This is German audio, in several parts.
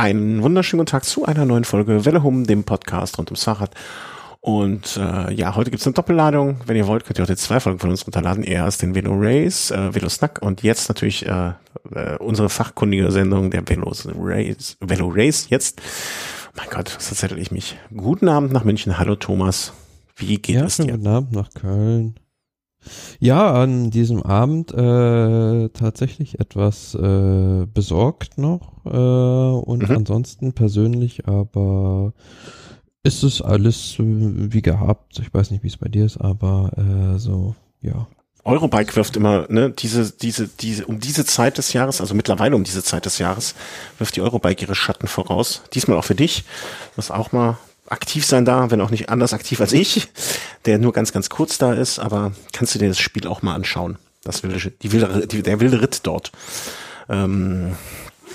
Einen wunderschönen guten Tag zu einer neuen Folge Welle Hum, dem Podcast rund ums Fahrrad. Und äh, ja, heute gibt's eine Doppelladung. Wenn ihr wollt, könnt ihr heute zwei Folgen von uns runterladen. Erst den Velo Race, äh, Velo Snack und jetzt natürlich äh, äh, unsere fachkundige Sendung der Velo Race. Velo Race jetzt. mein Gott, was erzähle ich mich? Guten Abend nach München. Hallo Thomas. Wie geht ja, es dir? Guten Abend nach Köln. Ja, an diesem Abend äh, tatsächlich etwas äh, besorgt noch äh, und mhm. ansonsten persönlich, aber ist es alles wie gehabt. Ich weiß nicht, wie es bei dir ist, aber äh, so, ja. Eurobike wirft immer, ne, diese, diese, diese, um diese Zeit des Jahres, also mittlerweile um diese Zeit des Jahres, wirft die Eurobike ihre Schatten voraus. Diesmal auch für dich, was auch mal aktiv sein da, wenn auch nicht anders aktiv als ich, der nur ganz, ganz kurz da ist, aber kannst du dir das Spiel auch mal anschauen. Das wilde, die wilde, die, der wilde Ritt dort. Ähm,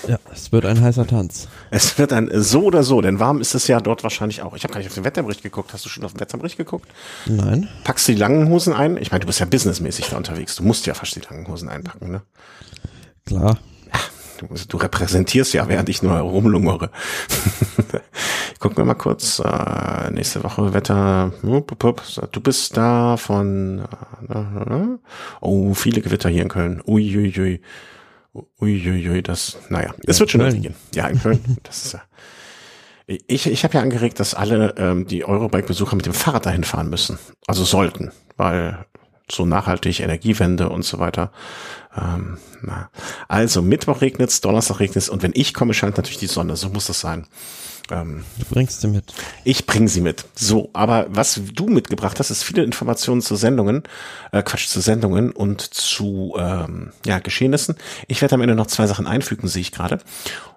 ja, es wird ein heißer Tanz. Es wird ein so oder so, denn warm ist es ja dort wahrscheinlich auch. Ich habe gar nicht auf den Wetterbericht geguckt. Hast du schon auf den Wetterbericht geguckt? Nein. Packst du die langen Hosen ein? Ich meine, du bist ja businessmäßig da unterwegs. Du musst ja fast die langen Hosen einpacken, ne? Klar. Du, du repräsentierst ja, während ich nur rumlungere. Gucken wir mal kurz. Äh, nächste Woche Wetter. Du bist da von. Äh, oh, viele Gewitter hier in Köln. Uiuiui. Uiuiui, das, naja, es wird schon irgendwie gehen. Ja, in Köln. Das ist ja. Ich, ich habe ja angeregt, dass alle ähm, die Eurobike-Besucher mit dem Fahrrad dahin fahren müssen. Also sollten, weil so nachhaltig, Energiewende und so weiter. Ähm, na. Also Mittwoch regnet's, Donnerstag regnet's und wenn ich komme, scheint natürlich die Sonne. So muss das sein. Ähm, du bringst sie mit. Ich bringe sie mit. So, aber was du mitgebracht hast, ist viele Informationen zu Sendungen, äh, Quatsch, zu Sendungen und zu ähm, ja, Geschehnissen. Ich werde am Ende noch zwei Sachen einfügen, sehe ich gerade.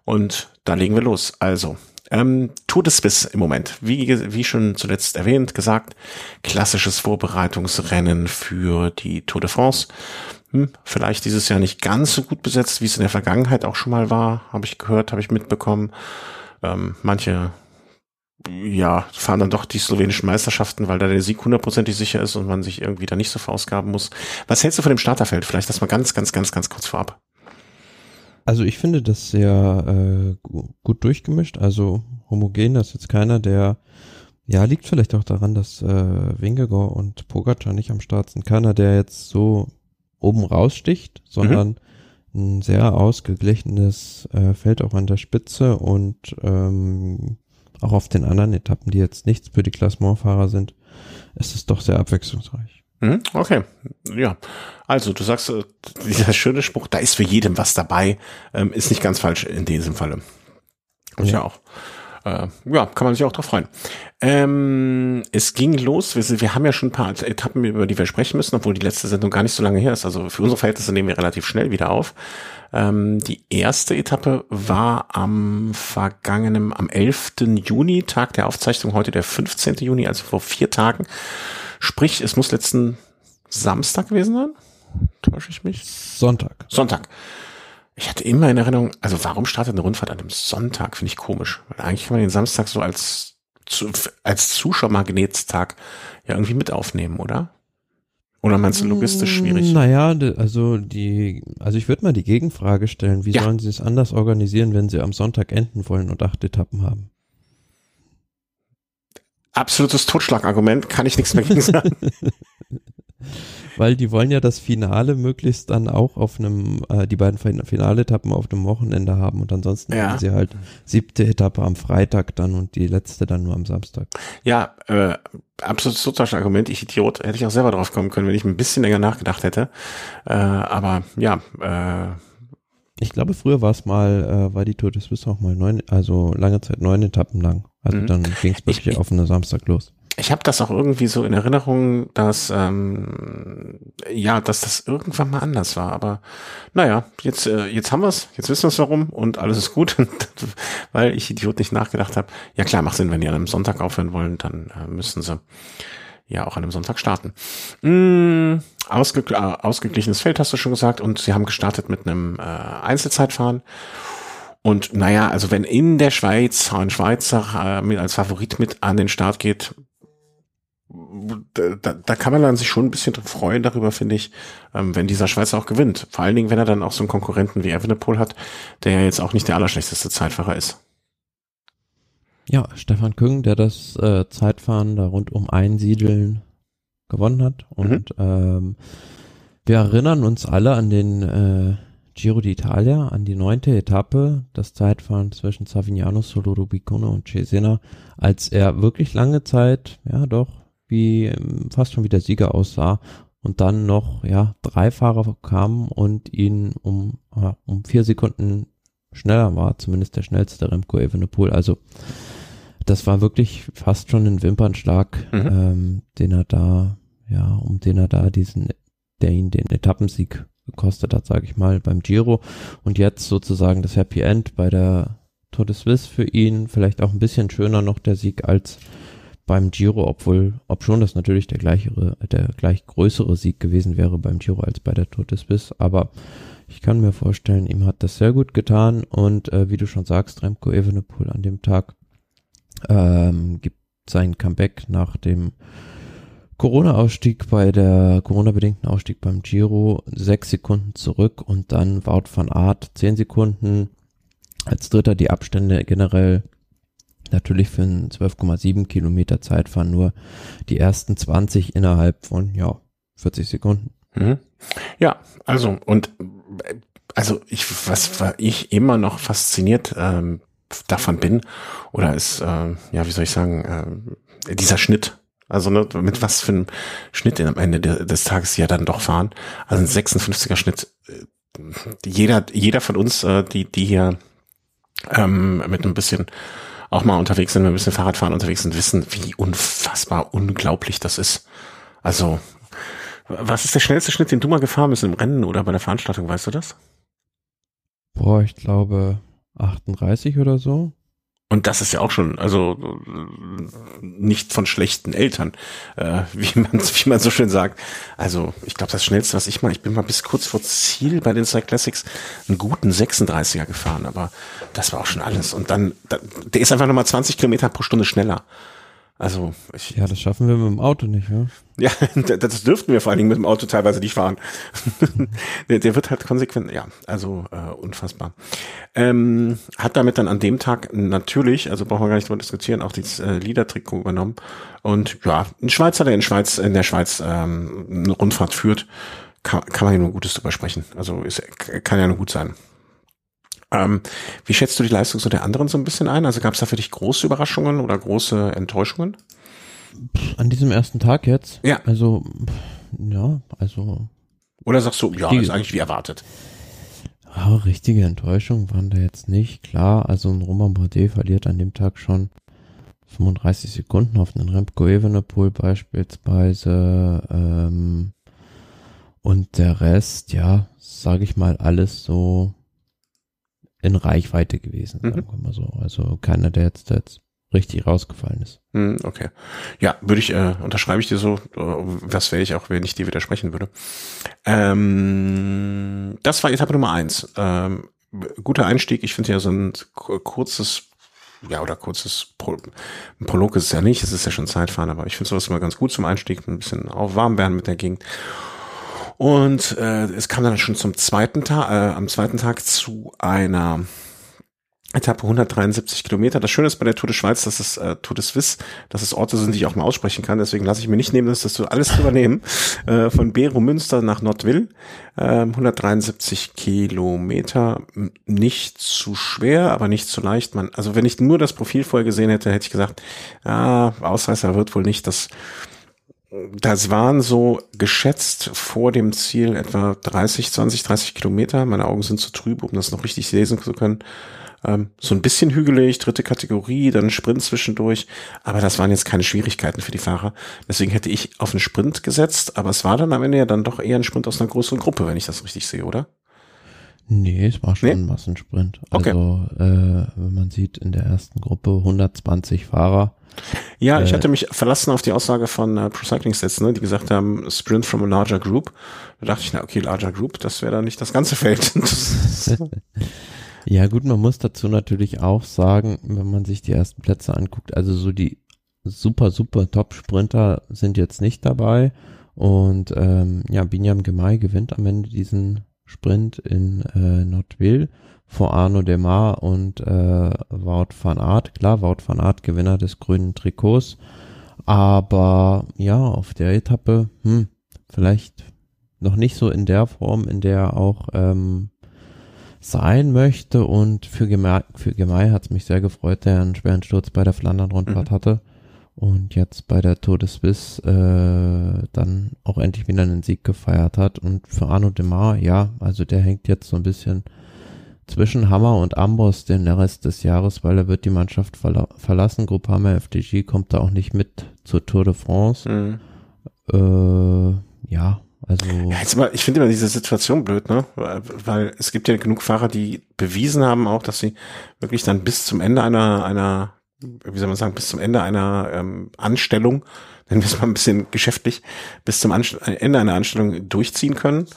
Und da legen wir los. Also, ähm, Tour de Suisse im Moment. Wie, wie schon zuletzt erwähnt, gesagt, klassisches Vorbereitungsrennen für die Tour de France. Hm, vielleicht dieses Jahr nicht ganz so gut besetzt, wie es in der Vergangenheit auch schon mal war, habe ich gehört, habe ich mitbekommen. Ähm, manche ja, fahren dann doch die slowenischen Meisterschaften, weil da der Sieg hundertprozentig sicher ist und man sich irgendwie da nicht so verausgaben muss. Was hältst du von dem Starterfeld? Vielleicht das mal ganz, ganz, ganz, ganz kurz vorab. Also ich finde das sehr äh, gut durchgemischt, also homogen, das ist jetzt keiner, der ja, liegt vielleicht auch daran, dass äh, Wingegor und Pogacar nicht am Start sind. Keiner, der jetzt so oben raussticht, sondern mhm ein sehr ausgeglichenes äh, Feld auch an der Spitze und ähm, auch auf den anderen Etappen, die jetzt nichts für die Klassementfahrer sind, ist es doch sehr abwechslungsreich. Mhm, okay, ja. Also du sagst, äh, dieser schöne Spruch, da ist für jedem was dabei, ähm, ist nicht ganz falsch in diesem Falle. Ja auch äh, ja, kann man sich auch drauf freuen. Ähm, es ging los, wir, wir haben ja schon ein paar Etappen, über die wir sprechen müssen, obwohl die letzte Sendung gar nicht so lange her ist. Also für unsere Verhältnisse nehmen wir relativ schnell wieder auf. Ähm, die erste Etappe war am vergangenen, am 11. Juni, Tag der Aufzeichnung, heute der 15. Juni, also vor vier Tagen. Sprich, es muss letzten Samstag gewesen sein. Täusche ich mich? Sonntag. Sonntag. Ich hatte immer in Erinnerung, also warum startet eine Rundfahrt an einem Sonntag? Finde ich komisch. Weil eigentlich kann man den Samstag so als, als Zuschauermagnetstag ja irgendwie mit aufnehmen, oder? Oder meinst du logistisch schwierig? Naja, also die, also ich würde mal die Gegenfrage stellen, wie ja. sollen sie es anders organisieren, wenn sie am Sonntag enden wollen und acht Etappen haben? Absolutes Totschlagargument, kann ich nichts mehr gegen sagen. Weil die wollen ja das Finale möglichst dann auch auf einem, äh, die beiden Finaletappen auf dem Wochenende haben und ansonsten ja. haben sie halt siebte Etappe am Freitag dann und die letzte dann nur am Samstag. Ja, äh, absolutes Totschlagargument. Ich Idiot, hätte ich auch selber drauf kommen können, wenn ich ein bisschen länger nachgedacht hätte. Äh, aber ja, äh, ich glaube, früher war es mal, äh, war die Tour des Suisse auch mal neun, also lange Zeit neun Etappen lang. Also mhm. dann ging es wirklich ich, auf einen Samstag los ich habe das auch irgendwie so in Erinnerung, dass ähm, ja, dass das irgendwann mal anders war. Aber naja, jetzt äh, jetzt haben wir's, jetzt wissen wir warum und alles ist gut, weil ich Idiot nicht nachgedacht habe. Ja klar, macht Sinn, wenn die an einem Sonntag aufhören wollen, dann äh, müssen sie ja auch an einem Sonntag starten. Mm, ausge äh, ausgeglichenes Feld hast du schon gesagt und sie haben gestartet mit einem äh, Einzelzeitfahren. Und naja, also wenn in der Schweiz ein Schweizer äh, mit als Favorit mit an den Start geht, da, da kann man dann sich schon ein bisschen freuen darüber, finde ich, ähm, wenn dieser Schweizer auch gewinnt. Vor allen Dingen, wenn er dann auch so einen Konkurrenten wie Evenepoel hat, der ja jetzt auch nicht der allerschlechteste Zeitfahrer ist. Ja, Stefan Küng, der das äh, Zeitfahren da rund um Einsiedeln gewonnen hat. Und mhm. ähm, wir erinnern uns alle an den äh, Giro d'Italia, an die neunte Etappe, das Zeitfahren zwischen Savignano, Solo Rubicone und Cesena, als er wirklich lange Zeit, ja doch, wie ähm, fast schon wie der Sieger aussah und dann noch, ja, drei Fahrer kamen und ihn um, ja, um vier Sekunden schneller war, zumindest der schnellste Remco Evenepoel. Also das war wirklich fast schon ein Wimpernschlag, mhm. ähm, den er da, ja, um den er da diesen, der ihn den Etappensieg gekostet hat, sage ich mal, beim Giro. Und jetzt sozusagen das Happy End bei der Tour de Suisse für ihn. Vielleicht auch ein bisschen schöner noch der Sieg als beim Giro, obwohl, ob schon das natürlich der gleichere, der gleich größere Sieg gewesen wäre beim Giro als bei der Tour de Suisse. Aber ich kann mir vorstellen, ihm hat das sehr gut getan und äh, wie du schon sagst, Remco Evenepoel an dem Tag ähm, gibt sein Comeback nach dem Corona-Ausstieg bei der Corona-bedingten Ausstieg beim Giro sechs Sekunden zurück und dann Wout van Art zehn Sekunden als Dritter die Abstände generell natürlich für ein 12,7 Kilometer Zeitfahren nur die ersten 20 innerhalb von ja 40 Sekunden. Mhm. Ja, also und also ich was ich immer noch fasziniert ähm, davon bin oder ist, äh, ja, wie soll ich sagen, äh, dieser Schnitt. Also ne, mit was für einem Schnitt am Ende de des Tages ja dann doch fahren. Also ein 56er Schnitt. Äh, jeder, jeder von uns, äh, die, die hier ähm, mit ein bisschen auch mal unterwegs sind, mit ein bisschen Fahrradfahren unterwegs sind, wissen, wie unfassbar unglaublich das ist. Also, was ist der schnellste Schnitt, den du mal gefahren bist im Rennen oder bei der Veranstaltung, weißt du das? Boah, ich glaube 38 oder so. Und das ist ja auch schon, also nicht von schlechten Eltern, äh, wie man wie man so schön sagt. Also ich glaube, das Schnellste, was ich mal, ich bin mal bis kurz vor Ziel bei den Cyclassics Classics einen guten 36er gefahren, aber das war auch schon alles. Und dann, der ist einfach nochmal 20 Kilometer pro Stunde schneller. Also ich, ja, das schaffen wir mit dem Auto nicht, ja. Ja, das dürften wir vor allen Dingen mit dem Auto teilweise nicht fahren. der, der wird halt konsequent, ja, also äh, unfassbar. Ähm, hat damit dann an dem Tag natürlich, also brauchen wir gar nicht drüber diskutieren, auch dieses äh, Liedertrikot übernommen. Und ja, ein Schweizer, der in Schweiz, in der Schweiz ähm, eine Rundfahrt führt, kann, kann man ja nur Gutes drüber sprechen. Also ist, kann ja nur gut sein. Ähm, wie schätzt du die Leistung so der anderen so ein bisschen ein? Also gab es da für dich große Überraschungen oder große Enttäuschungen? An diesem ersten Tag jetzt? Ja. Also, ja, also. Oder sagst du, ja, ist eigentlich wie erwartet? Ja, richtige Enttäuschung waren da jetzt nicht. Klar, also ein Roman Bardet verliert an dem Tag schon 35 Sekunden auf einen Remco Evenepoel beispielsweise. Ähm, und der Rest, ja, sage ich mal, alles so in Reichweite gewesen, sagen mhm. wir mal so. Also keiner, der jetzt, der jetzt richtig rausgefallen ist. Mhm, okay. Ja, würde ich, äh, unterschreibe ich dir so, was wäre ich auch, wenn ich dir widersprechen würde. Ähm, das war Etappe Nummer eins. Ähm, guter Einstieg. Ich finde ja so ein kurzes ja, oder kurzes Pro Prolog ist es ja nicht, es ist ja schon Zeitfahren, aber ich finde sowas immer ganz gut zum Einstieg, ein bisschen auf warm werden mit der Gegend. Und äh, es kam dann schon zum zweiten Tag, äh, am zweiten Tag zu einer Etappe 173 Kilometer. Das Schöne ist bei der Tour de Schweiz, dass es äh, Tour de Suisse, dass es Orte sind, die ich auch mal aussprechen kann. Deswegen lasse ich mir nicht nehmen, dass das so alles zu übernehmen. Äh, von Bero Münster nach Nordwil. Äh, 173 Kilometer. Nicht zu schwer, aber nicht zu leicht. Man, also wenn ich nur das Profil vorher gesehen hätte, hätte ich gesagt, ah, Ausreißer wird wohl nicht. Das das waren so geschätzt vor dem Ziel etwa 30, 20, 30 Kilometer. Meine Augen sind zu trüb, um das noch richtig lesen zu können. Ähm, so ein bisschen hügelig, dritte Kategorie, dann Sprint zwischendurch. Aber das waren jetzt keine Schwierigkeiten für die Fahrer. Deswegen hätte ich auf einen Sprint gesetzt. Aber es war dann am Ende ja dann doch eher ein Sprint aus einer größeren Gruppe, wenn ich das richtig sehe, oder? Nee, es war schon nee? ein Massensprint. Okay. Also, äh, wenn man sieht, in der ersten Gruppe 120 Fahrer ja, ich äh, hatte mich verlassen auf die Aussage von äh, Pro Cycling Stats, ne, die gesagt haben, Sprint from a larger group. Da dachte ich, na okay, larger group, das wäre dann nicht das ganze Feld. ja gut, man muss dazu natürlich auch sagen, wenn man sich die ersten Plätze anguckt, also so die super, super Top-Sprinter sind jetzt nicht dabei. Und ähm, ja, Binyam Gemay gewinnt am Ende diesen Sprint in äh, Nordville vor Arno Demar und äh, Wout van Aert. Klar, Wout van Aert Gewinner des grünen Trikots. Aber ja, auf der Etappe, hm, vielleicht noch nicht so in der Form, in der auch ähm, sein möchte. Und für Gemei, für Gemei hat es mich sehr gefreut, der einen schweren Sturz bei der Flandern-Rundfahrt mhm. hatte. Und jetzt bei der Tour de Suisse äh, dann auch endlich wieder einen Sieg gefeiert hat. Und für Arno Demar, ja, also der hängt jetzt so ein bisschen zwischen Hammer und Amboss den Rest des Jahres, weil er wird die Mannschaft verla verlassen. Groupama FDG kommt da auch nicht mit zur Tour de France. Mhm. Äh, ja, also. Ja, jetzt mal, ich finde immer diese Situation blöd, ne? Weil es gibt ja genug Fahrer, die bewiesen haben auch, dass sie wirklich dann bis zum Ende einer, einer, wie soll man sagen, bis zum Ende einer ähm, Anstellung, nennen wir es mal ein bisschen geschäftlich, bis zum Anst Ende einer Anstellung durchziehen können.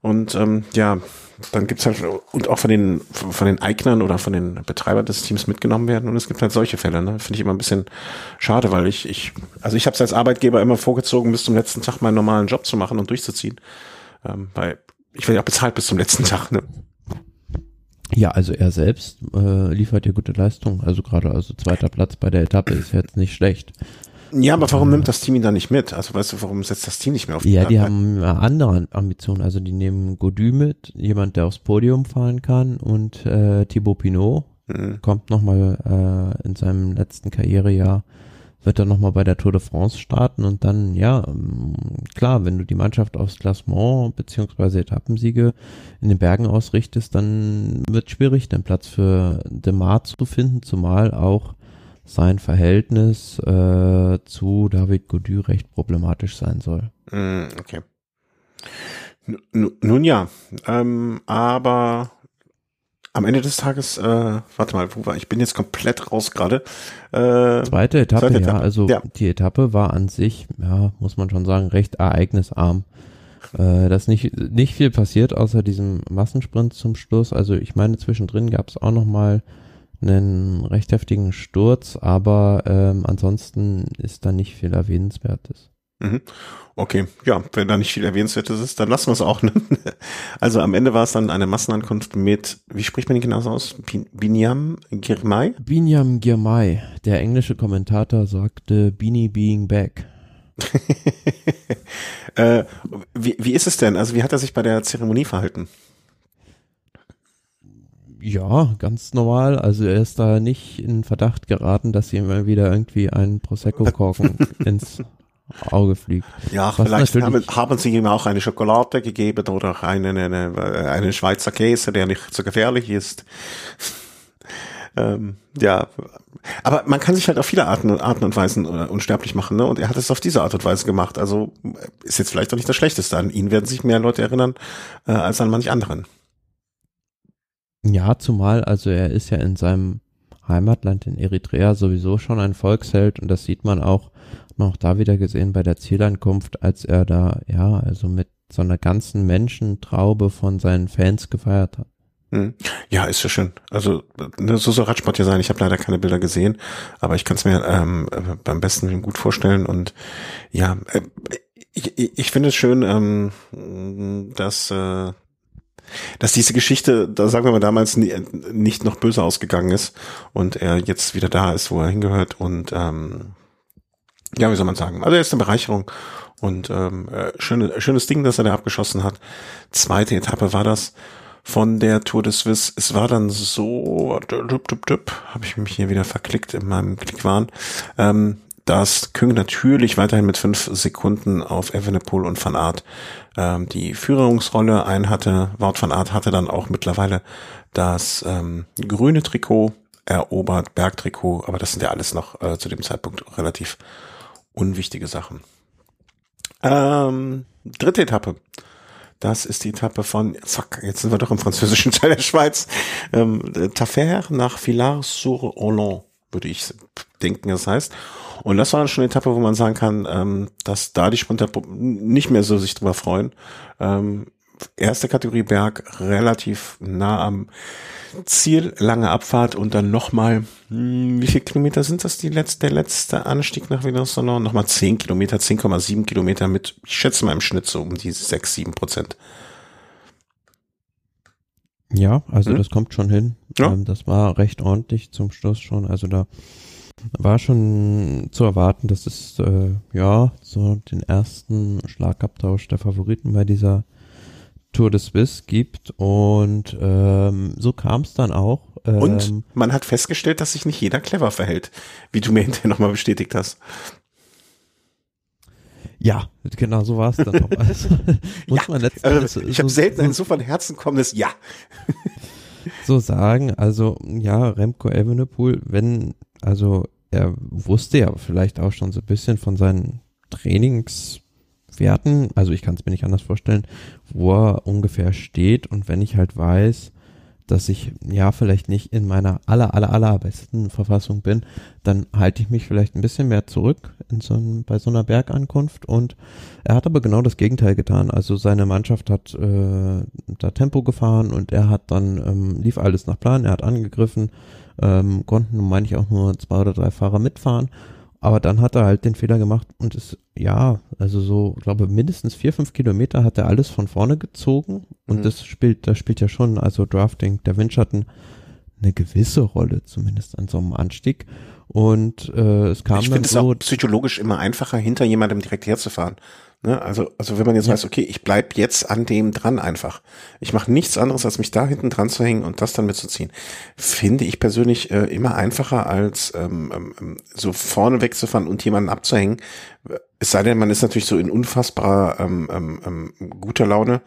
Und ähm, ja, dann gibt's halt und auch von den von den Eignern oder von den Betreibern des Teams mitgenommen werden und es gibt halt solche Fälle. Ne? Finde ich immer ein bisschen schade, weil ich ich also ich habe es als Arbeitgeber immer vorgezogen, bis zum letzten Tag meinen normalen Job zu machen und durchzuziehen, ähm, weil ich werde ja auch bezahlt bis zum letzten Tag. Ne? Ja, also er selbst äh, liefert ja gute Leistung. Also gerade also zweiter Platz bei der Etappe ist jetzt nicht schlecht. Ja, aber warum nimmt das Team ihn da nicht mit? Also weißt du, warum setzt das Team nicht mehr auf die Ja, die haben andere Ambitionen. Also die nehmen Godu mit, jemand, der aufs Podium fahren kann und äh, Thibaut Pinot mhm. kommt nochmal äh, in seinem letzten Karrierejahr, wird er nochmal bei der Tour de France starten und dann, ja, ähm, klar, wenn du die Mannschaft aufs Klassement beziehungsweise Etappensiege in den Bergen ausrichtest, dann wird schwierig, den Platz für Demar zu finden, zumal auch sein Verhältnis äh, zu David Godu recht problematisch sein soll. Mm, okay. N nun ja, ähm, aber am Ende des Tages, äh, warte mal, wo war ich? bin jetzt komplett raus gerade. Äh, zweite Etappe, zweite Etappe. ja, also ja. die Etappe war an sich, ja, muss man schon sagen, recht ereignisarm. Äh, dass nicht nicht viel passiert außer diesem Massensprint zum Schluss. Also ich meine, zwischendrin gab es auch noch mal einen recht heftigen Sturz, aber ähm, ansonsten ist da nicht viel Erwähnenswertes. Mhm. Okay, ja, wenn da nicht viel Erwähnenswertes ist, dann lassen wir es auch. Ne? Also am Ende war es dann eine Massenankunft mit, wie spricht man den genau aus? Binyam Girmay? Binyam Girmay. Der englische Kommentator sagte Bini being back. äh, wie, wie ist es denn? Also wie hat er sich bei der Zeremonie verhalten? Ja, ganz normal. Also er ist da nicht in Verdacht geraten, dass ihm mal wieder irgendwie ein Prosecco-Korken ins Auge fliegt. Ja, Was vielleicht haben, haben, sie ihm auch eine Schokolade gegeben oder einen, eine, einen Schweizer Käse, der nicht so gefährlich ist. ähm, ja, aber man kann sich halt auf viele Arten, Arten und Weisen uh, unsterblich machen, ne? Und er hat es auf diese Art und Weise gemacht. Also ist jetzt vielleicht auch nicht das Schlechteste. An ihn werden sich mehr Leute erinnern äh, als an manch anderen. Ja, zumal, also er ist ja in seinem Heimatland in Eritrea sowieso schon ein Volksheld und das sieht man auch noch da wieder gesehen bei der Zielankunft, als er da, ja, also mit so einer ganzen Menschentraube von seinen Fans gefeiert hat. Hm. Ja, ist ja schön. Also ne, so soll Radsport ja sein. Ich habe leider keine Bilder gesehen, aber ich kann es mir ähm, beim besten gut vorstellen. Und ja, äh, ich, ich finde es schön, ähm, dass äh, dass diese Geschichte, da sagen wir mal damals, nicht noch böse ausgegangen ist und er jetzt wieder da ist, wo er hingehört und ähm, ja, wie soll man sagen? Also er ist eine Bereicherung und ähm, äh, schöne, schönes Ding, dass er da abgeschossen hat. Zweite Etappe war das von der Tour de Suisse. Es war dann so, habe ich mich hier wieder verklickt in meinem Klickwahn. Ähm, dass Küng natürlich weiterhin mit fünf Sekunden auf Evenepoel und Van Aert ähm, die Führungsrolle einhatte. Wout van Aert hatte dann auch mittlerweile das ähm, grüne Trikot erobert, Bergtrikot, aber das sind ja alles noch äh, zu dem Zeitpunkt relativ unwichtige Sachen. Ähm, dritte Etappe. Das ist die Etappe von, zack, jetzt sind wir doch im französischen Teil der Schweiz. Ähm, Tafer nach Villars-sur-Hollande, würde ich denken, das heißt. Und das war dann schon eine Etappe, wo man sagen kann, ähm, dass da die Sprinter nicht mehr so sich drüber freuen. Ähm, erste Kategorie Berg relativ nah am Ziel, lange Abfahrt und dann nochmal, hm, wie viele Kilometer sind das die letzte, der letzte Anstieg nach Villeneuve? Nochmal 10 Kilometer, 10,7 Kilometer mit, ich schätze mal im Schnitt so um die 6, 7 Prozent. Ja, also hm? das kommt schon hin. Ja. Ähm, das war recht ordentlich zum Schluss schon. Also da war schon zu erwarten, dass es äh, ja so den ersten Schlagabtausch der Favoriten bei dieser Tour de Suisse gibt und ähm, so kam es dann auch. Ähm, und man hat festgestellt, dass sich nicht jeder clever verhält, wie du mir hinterher nochmal bestätigt hast. Ja, genau so war es dann auch. Also, muss ja, man letzten also, ich habe so, selten ein so von Herzen kommendes Ja. so sagen, also ja, Remco Evenepoel, wenn, also er wusste ja vielleicht auch schon so ein bisschen von seinen Trainingswerten, also ich kann es mir nicht anders vorstellen, wo er ungefähr steht und wenn ich halt weiß, dass ich ja vielleicht nicht in meiner aller, aller, aller besten Verfassung bin, dann halte ich mich vielleicht ein bisschen mehr zurück in so ein, bei so einer Bergankunft. Und er hat aber genau das Gegenteil getan. Also seine Mannschaft hat äh, da Tempo gefahren und er hat dann, ähm, lief alles nach Plan, er hat angegriffen, ähm, konnten, meine ich, auch nur zwei oder drei Fahrer mitfahren aber dann hat er halt den Fehler gemacht und ist, ja, also so, glaube mindestens vier, fünf Kilometer hat er alles von vorne gezogen. Und mhm. das spielt, das spielt ja schon, also Drafting, der Windschatten eine gewisse Rolle, zumindest an so einem Anstieg. Und äh, es kam ich dann so. Ich finde es auch psychologisch immer einfacher, hinter jemandem direkt herzufahren. Ne? Also, also wenn man jetzt ja. weiß, okay, ich bleib jetzt an dem dran einfach. Ich mache nichts anderes, als mich da hinten dran zu hängen und das dann mitzuziehen. Finde ich persönlich äh, immer einfacher, als ähm, ähm, ähm so vorne wegzufahren und jemanden abzuhängen. Es sei denn, man ist natürlich so in unfassbarer ähm, ähm, ähm guter Laune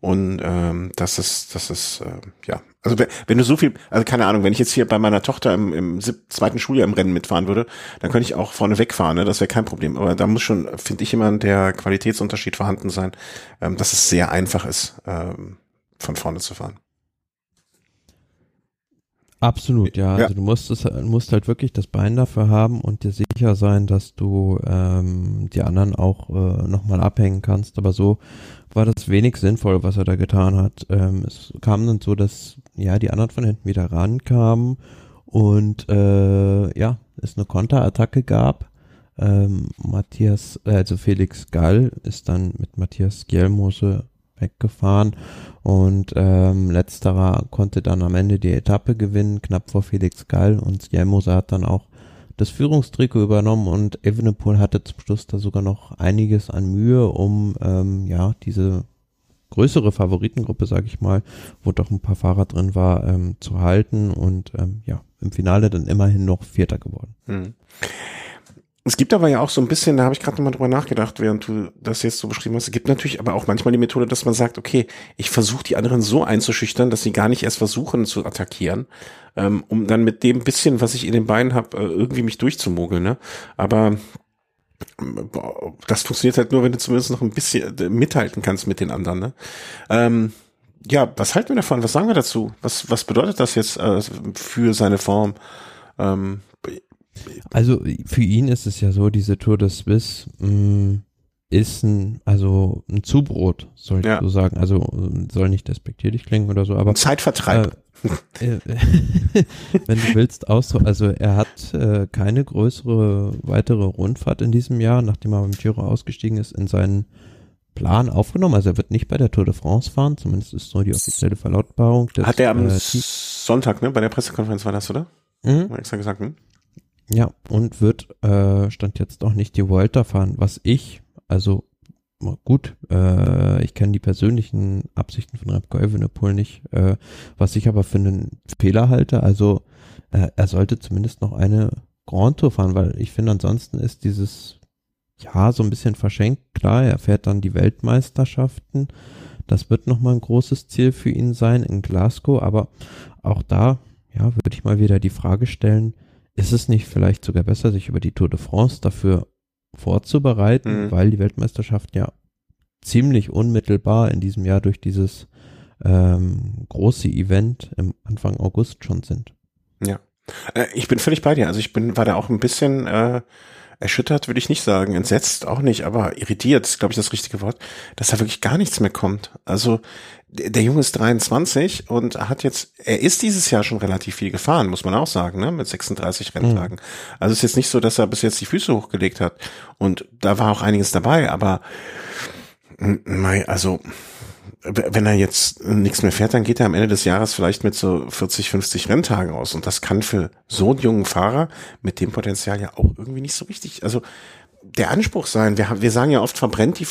und ähm, das ist, das ist, äh, ja, also wenn du so viel, also keine Ahnung, wenn ich jetzt hier bei meiner Tochter im, im zweiten Schuljahr im Rennen mitfahren würde, dann könnte ich auch vorne wegfahren, ne? das wäre kein Problem. Aber da muss schon, finde ich, immer der Qualitätsunterschied vorhanden sein, ähm, dass es sehr einfach ist, ähm, von vorne zu fahren. Absolut, ja. ja. Also du musst es, musst halt wirklich das Bein dafür haben und dir sicher sein, dass du ähm, die anderen auch äh, nochmal abhängen kannst. Aber so war das wenig sinnvoll, was er da getan hat. Ähm, es kam dann so, dass ja die anderen von hinten wieder rankamen und äh, ja, es eine Konterattacke gab. Ähm, Matthias, äh, also Felix Gall ist dann mit Matthias Gjelmose weggefahren und ähm, letzterer konnte dann am Ende die Etappe gewinnen, knapp vor Felix Gall und Jelmose hat dann auch das Führungstrikot übernommen und Evenepoel hatte zum Schluss da sogar noch einiges an Mühe, um ähm, ja diese größere Favoritengruppe, sag ich mal, wo doch ein paar Fahrer drin war, ähm, zu halten und ähm, ja, im Finale dann immerhin noch Vierter geworden. Hm. Es gibt aber ja auch so ein bisschen, da habe ich gerade nochmal drüber nachgedacht, während du das jetzt so beschrieben hast. Es gibt natürlich aber auch manchmal die Methode, dass man sagt, okay, ich versuche die anderen so einzuschüchtern, dass sie gar nicht erst versuchen zu attackieren, ähm, um dann mit dem bisschen, was ich in den Beinen habe, äh, irgendwie mich durchzumogeln. Ne? Aber das funktioniert halt nur, wenn du zumindest noch ein bisschen äh, mithalten kannst mit den anderen. Ne? Ähm, ja, was halten wir davon? Was sagen wir dazu? Was, was bedeutet das jetzt äh, für seine Form? Ähm, also für ihn ist es ja so, diese Tour de Suisse mh, mm, ist ein, also ein Zubrot, soll ich ja. so sagen. Also soll nicht despektierlich klingen oder so, aber. Ein Zeitvertreib. Äh, äh wenn du willst, auch so. Also er hat äh, keine größere weitere Rundfahrt in diesem Jahr, nachdem er beim Giro ausgestiegen ist, in seinen Plan aufgenommen. Also er wird nicht bei der Tour de France fahren, zumindest ist so die offizielle Verlautbarung. Des, hat er am äh, Sonntag, ne, bei der Pressekonferenz war das, oder? Mhm. Extra gesagt, hm? Ja, und wird äh, stand jetzt auch nicht die Vuelta fahren, was ich, also gut, äh, ich kenne die persönlichen Absichten von Remco Evenepoel nicht, äh, was ich aber für einen Fehler halte, also äh, er sollte zumindest noch eine Grand Tour fahren, weil ich finde ansonsten ist dieses ja so ein bisschen verschenkt, klar, er fährt dann die Weltmeisterschaften, das wird nochmal ein großes Ziel für ihn sein in Glasgow, aber auch da, ja, würde ich mal wieder die Frage stellen, ist es nicht vielleicht sogar besser, sich über die Tour de France dafür vorzubereiten, mhm. weil die Weltmeisterschaft ja ziemlich unmittelbar in diesem Jahr durch dieses ähm, große Event im Anfang August schon sind. Ja, äh, ich bin völlig bei dir. Also ich bin war da auch ein bisschen äh, erschüttert würde ich nicht sagen, entsetzt auch nicht, aber irritiert ist, glaube ich, das richtige Wort, dass da wirklich gar nichts mehr kommt. Also der Junge ist 23 und hat jetzt, er ist dieses Jahr schon relativ viel gefahren, muss man auch sagen, ne, mit 36 Renntagen. Mhm. Also es ist jetzt nicht so, dass er bis jetzt die Füße hochgelegt hat und da war auch einiges dabei, aber also wenn er jetzt nichts mehr fährt, dann geht er am Ende des Jahres vielleicht mit so 40, 50 Renntagen aus. Und das kann für so einen jungen Fahrer mit dem Potenzial ja auch irgendwie nicht so richtig. Also der Anspruch sein. Wir, wir sagen ja oft, verbrennt die,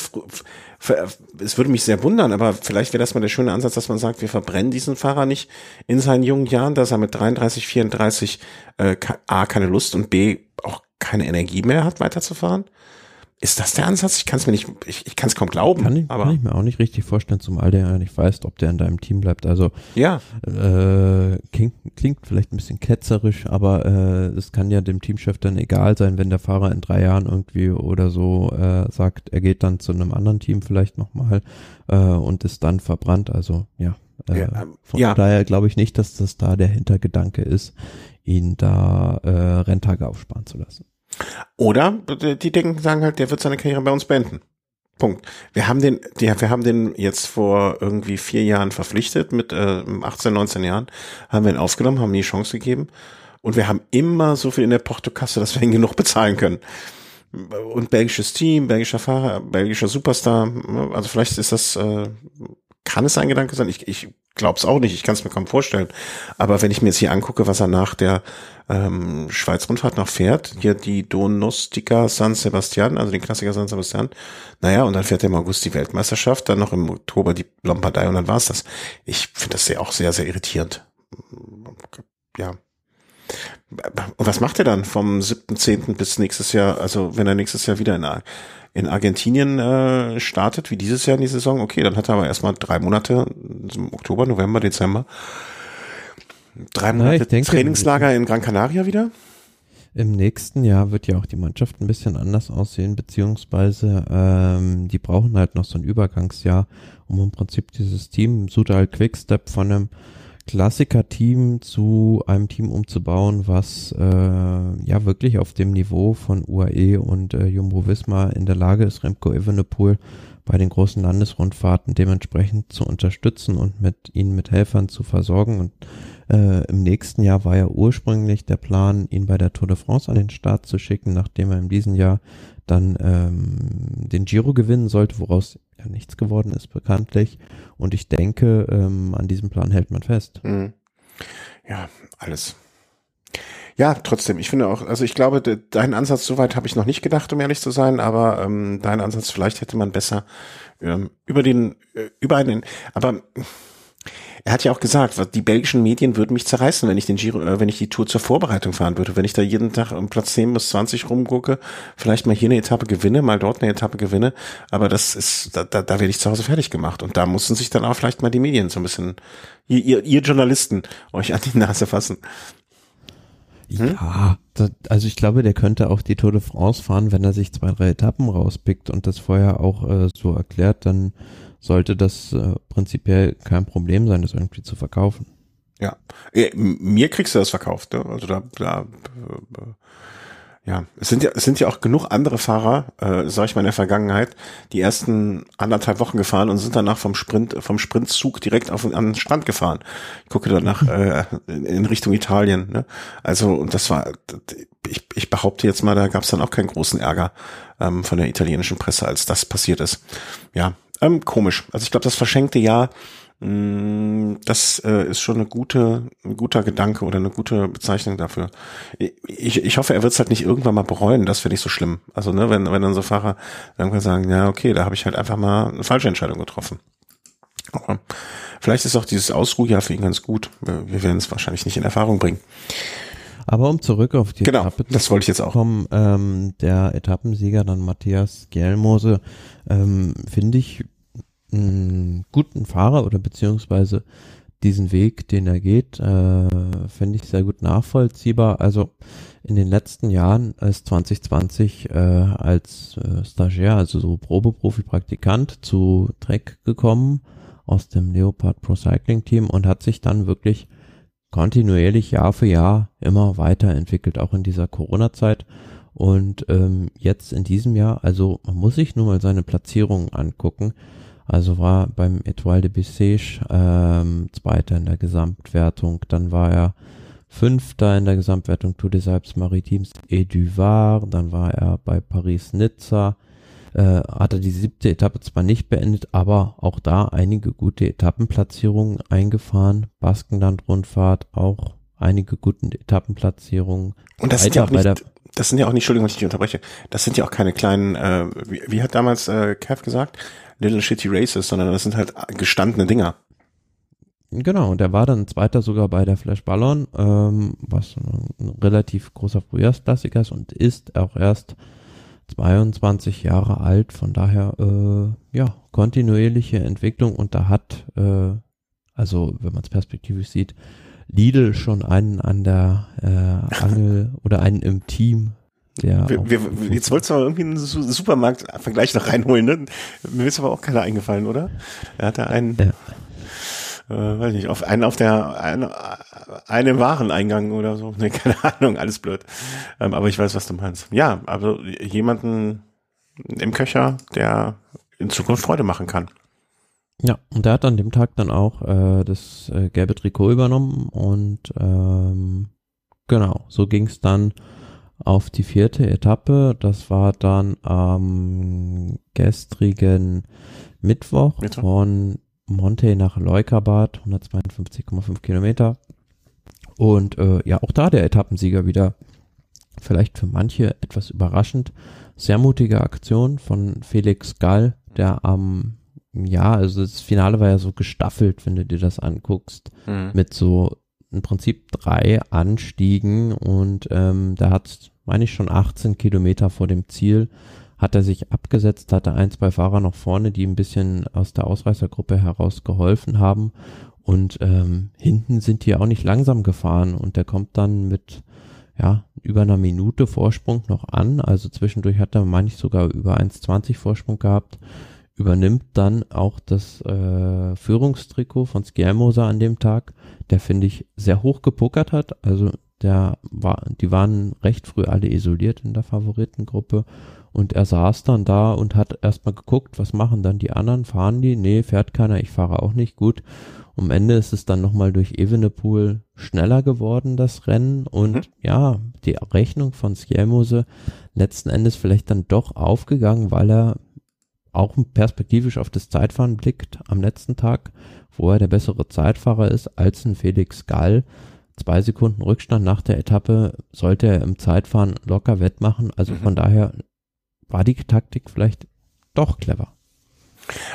es würde mich sehr wundern, aber vielleicht wäre das mal der schöne Ansatz, dass man sagt, wir verbrennen diesen Fahrer nicht in seinen jungen Jahren, dass er mit 33, 34 äh, A keine Lust und B auch keine Energie mehr hat, weiterzufahren. Ist das der Ansatz? Ich kann es mir nicht, ich, ich kann es kaum glauben. Kann ich, aber kann ich mir auch nicht richtig vorstellen, zumal der ja nicht weiß, ob der in deinem Team bleibt. Also ja, äh, klingt, klingt vielleicht ein bisschen ketzerisch, aber äh, es kann ja dem Teamchef dann egal sein, wenn der Fahrer in drei Jahren irgendwie oder so äh, sagt, er geht dann zu einem anderen Team vielleicht nochmal äh, und ist dann verbrannt. Also ja. Äh, Ja, ähm, von ja. daher glaube ich nicht, dass das da der Hintergedanke ist, ihn da äh, Renntage aufsparen zu lassen. Oder die denken, sagen halt, der wird seine Karriere bei uns beenden. Punkt. Wir haben den, die, wir haben den jetzt vor irgendwie vier Jahren verpflichtet, mit äh, 18, 19 Jahren, haben wir ihn aufgenommen, haben ihm die Chance gegeben und wir haben immer so viel in der Portokasse, dass wir ihn genug bezahlen können. Und belgisches Team, belgischer Fahrer, belgischer Superstar, also vielleicht ist das, äh, kann es ein Gedanke sein? Ich, ich glaube es auch nicht, ich kann es mir kaum vorstellen. Aber wenn ich mir jetzt hier angucke, was er nach der ähm, Schweiz-Rundfahrt noch fährt, hier die Donostica San Sebastian, also den Klassiker San Sebastian, naja, und dann fährt er im August die Weltmeisterschaft, dann noch im Oktober die Lombardei und dann war's das. Ich finde das sehr, auch sehr, sehr irritierend. Ja. Und was macht er dann vom 7.10. bis nächstes Jahr, also wenn er nächstes Jahr wieder in, in Argentinien äh, startet, wie dieses Jahr in die Saison, okay, dann hat er aber erstmal drei Monate, im Oktober, November, Dezember, drei Na, Monate ich denke, Trainingslager in Gran Canaria wieder. Im nächsten Jahr wird ja auch die Mannschaft ein bisschen anders aussehen, beziehungsweise ähm, die brauchen halt noch so ein Übergangsjahr, um im Prinzip dieses Team Sudal Quickstep von einem Klassiker-Team zu einem Team umzubauen, was äh, ja wirklich auf dem Niveau von UAE und äh, Jumbo Visma in der Lage ist, Remco Evenepoel bei den großen Landesrundfahrten dementsprechend zu unterstützen und mit ihnen mit Helfern zu versorgen. Und äh, im nächsten Jahr war ja ursprünglich der Plan, ihn bei der Tour de France an den Start zu schicken, nachdem er in diesem Jahr dann ähm, den Giro gewinnen sollte, woraus ja nichts geworden ist bekanntlich. Und ich denke, ähm, an diesem Plan hält man fest. Mhm. Ja, alles. Ja, trotzdem, ich finde auch, also ich glaube, de, deinen Ansatz, soweit habe ich noch nicht gedacht, um ehrlich zu sein, aber ähm, deinen Ansatz, vielleicht hätte man besser ähm, über den, äh, über einen, aber er hat ja auch gesagt, die belgischen Medien würden mich zerreißen, wenn ich den Giro, äh, wenn ich die Tour zur Vorbereitung fahren würde. Wenn ich da jeden Tag um Platz 10 bis 20 rumgucke, vielleicht mal hier eine Etappe gewinne, mal dort eine Etappe gewinne, aber das ist, da, da, da werde ich zu Hause fertig gemacht. Und da mussten sich dann auch vielleicht mal die Medien so ein bisschen, ihr, ihr, ihr Journalisten, euch an die Nase fassen. Hm? Ja, da, also ich glaube, der könnte auch die Tour de France fahren, wenn er sich zwei, drei Etappen rauspickt und das vorher auch äh, so erklärt, dann sollte das äh, prinzipiell kein Problem sein, das irgendwie zu verkaufen. Ja, Äh, mir kriegst du das verkauft. Ne? Also da, da äh, ja, es sind ja, es sind ja auch genug andere Fahrer, äh, sag ich mal in der Vergangenheit, die ersten anderthalb Wochen gefahren und sind danach vom Sprint, vom Sprintzug direkt auf den, an den Strand gefahren. Ich gucke danach äh, in, in Richtung Italien. Ne? Also und das war, ich, ich behaupte jetzt mal, da gab es dann auch keinen großen Ärger ähm, von der italienischen Presse, als das passiert ist. Ja, ähm, komisch. Also ich glaube, das verschenkte Jahr Mm, Das äh, ist schon eine gute, ein guter Gedanke oder eine gute Bezeichnung dafür. Ich, ich hoffe, er wird es halt nicht irgendwann mal bereuen. Das finde ich so schlimm. Also ne, wenn wenn dann so Fahrer irgendwann sagen, ja okay, da habe ich halt einfach mal eine falsche Entscheidung getroffen. Aber vielleicht ist auch dieses Ausruhjahr für ihn ganz gut. Wir werden es wahrscheinlich nicht in Erfahrung bringen. Aber um zurück auf die Genau, Etappe das wollte ich jetzt auch. kommen, ähm, der Etappensieger dann Matthias Gjelmose, ähm, finde ich einen guten Fahrer oder beziehungsweise diesen Weg, den er geht, äh, finde ich sehr gut nachvollziehbar. Also in den letzten Jahren ist 2020 äh, als äh, Stagiaire, also so Probeprofi-Praktikant zu Trek gekommen aus dem Leopard Pro Cycling Team und hat sich dann wirklich kontinuierlich Jahr für Jahr immer weiterentwickelt, auch in dieser Corona-Zeit. Und ähm, jetzt in diesem Jahr, also man muss sich nur mal seine Platzierung angucken. Also war beim Etoile de Bessèges ähm, Zweiter in der Gesamtwertung, dann war er Fünfter in der Gesamtwertung Tour des Alpes Maritimes et du Var, dann war er bei Paris-Nizza äh, hat er die siebte Etappe zwar nicht beendet, aber auch da einige gute Etappenplatzierungen eingefahren. Baskenland-Rundfahrt auch einige gute Etappenplatzierungen. Und das sind ja auch nicht, das sind ja auch nicht, Entschuldigung, wenn ich dich unterbreche, das sind ja auch keine kleinen, äh, wie, wie hat damals äh, Kev gesagt, Little Shitty Races, sondern das sind halt gestandene Dinger. Genau, und er war dann Zweiter sogar bei der Flash Ballon, ähm, was ein relativ großer Frühjahrsklassiker ist und ist auch erst 22 Jahre alt, von daher äh, ja kontinuierliche Entwicklung und da hat, äh, also wenn man es perspektivisch sieht, Lidl schon einen an der äh, Angel oder einen im Team. Der wir, wir, jetzt wolltest du aber irgendwie einen Supermarkt-Vergleich noch reinholen, ne? Mir ist aber auch keiner eingefallen, oder? Er hatte einen. Ja äh, weiß nicht, auf einen auf der eine, eine Wareneingang oder so. Nee, keine Ahnung, alles blöd. Ähm, aber ich weiß, was du meinst. Ja, also jemanden im Köcher, der in Zukunft Freude machen kann. Ja, und der hat an dem Tag dann auch äh, das äh, gelbe Trikot übernommen und ähm, genau, so ging es dann auf die vierte Etappe. Das war dann am gestrigen Mittwoch, Mittwoch. von Monte nach Leukerbad, 152,5 Kilometer. Und äh, ja, auch da der Etappensieger wieder. Vielleicht für manche etwas überraschend. Sehr mutige Aktion von Felix Gall, der am, ja, also das Finale war ja so gestaffelt, wenn du dir das anguckst, mhm. mit so im Prinzip drei Anstiegen und ähm, da hat, meine ich, schon 18 Kilometer vor dem Ziel hat er sich abgesetzt, hatte ein, zwei Fahrer noch vorne, die ein bisschen aus der Ausreißergruppe heraus geholfen haben. Und ähm, hinten sind die auch nicht langsam gefahren und der kommt dann mit ja, über einer Minute Vorsprung noch an. Also zwischendurch hat er, meine ich, sogar über 1,20 Vorsprung gehabt. Übernimmt dann auch das äh, Führungstrikot von Skiermoser an dem Tag, der finde ich sehr hoch gepokert hat. Also der war, die waren recht früh alle isoliert in der Favoritengruppe und er saß dann da und hat erstmal geguckt, was machen dann die anderen? Fahren die? Nee, fährt keiner, ich fahre auch nicht. Gut. Am Ende ist es dann nochmal durch Evenepoel schneller geworden, das Rennen. Und mhm. ja, die Rechnung von Skjelmose letzten Endes vielleicht dann doch aufgegangen, weil er auch perspektivisch auf das Zeitfahren blickt am letzten Tag, wo er der bessere Zeitfahrer ist als ein Felix Gall. Zwei Sekunden Rückstand nach der Etappe sollte er im Zeitfahren locker wettmachen. Also mhm. von daher war die Taktik vielleicht doch clever.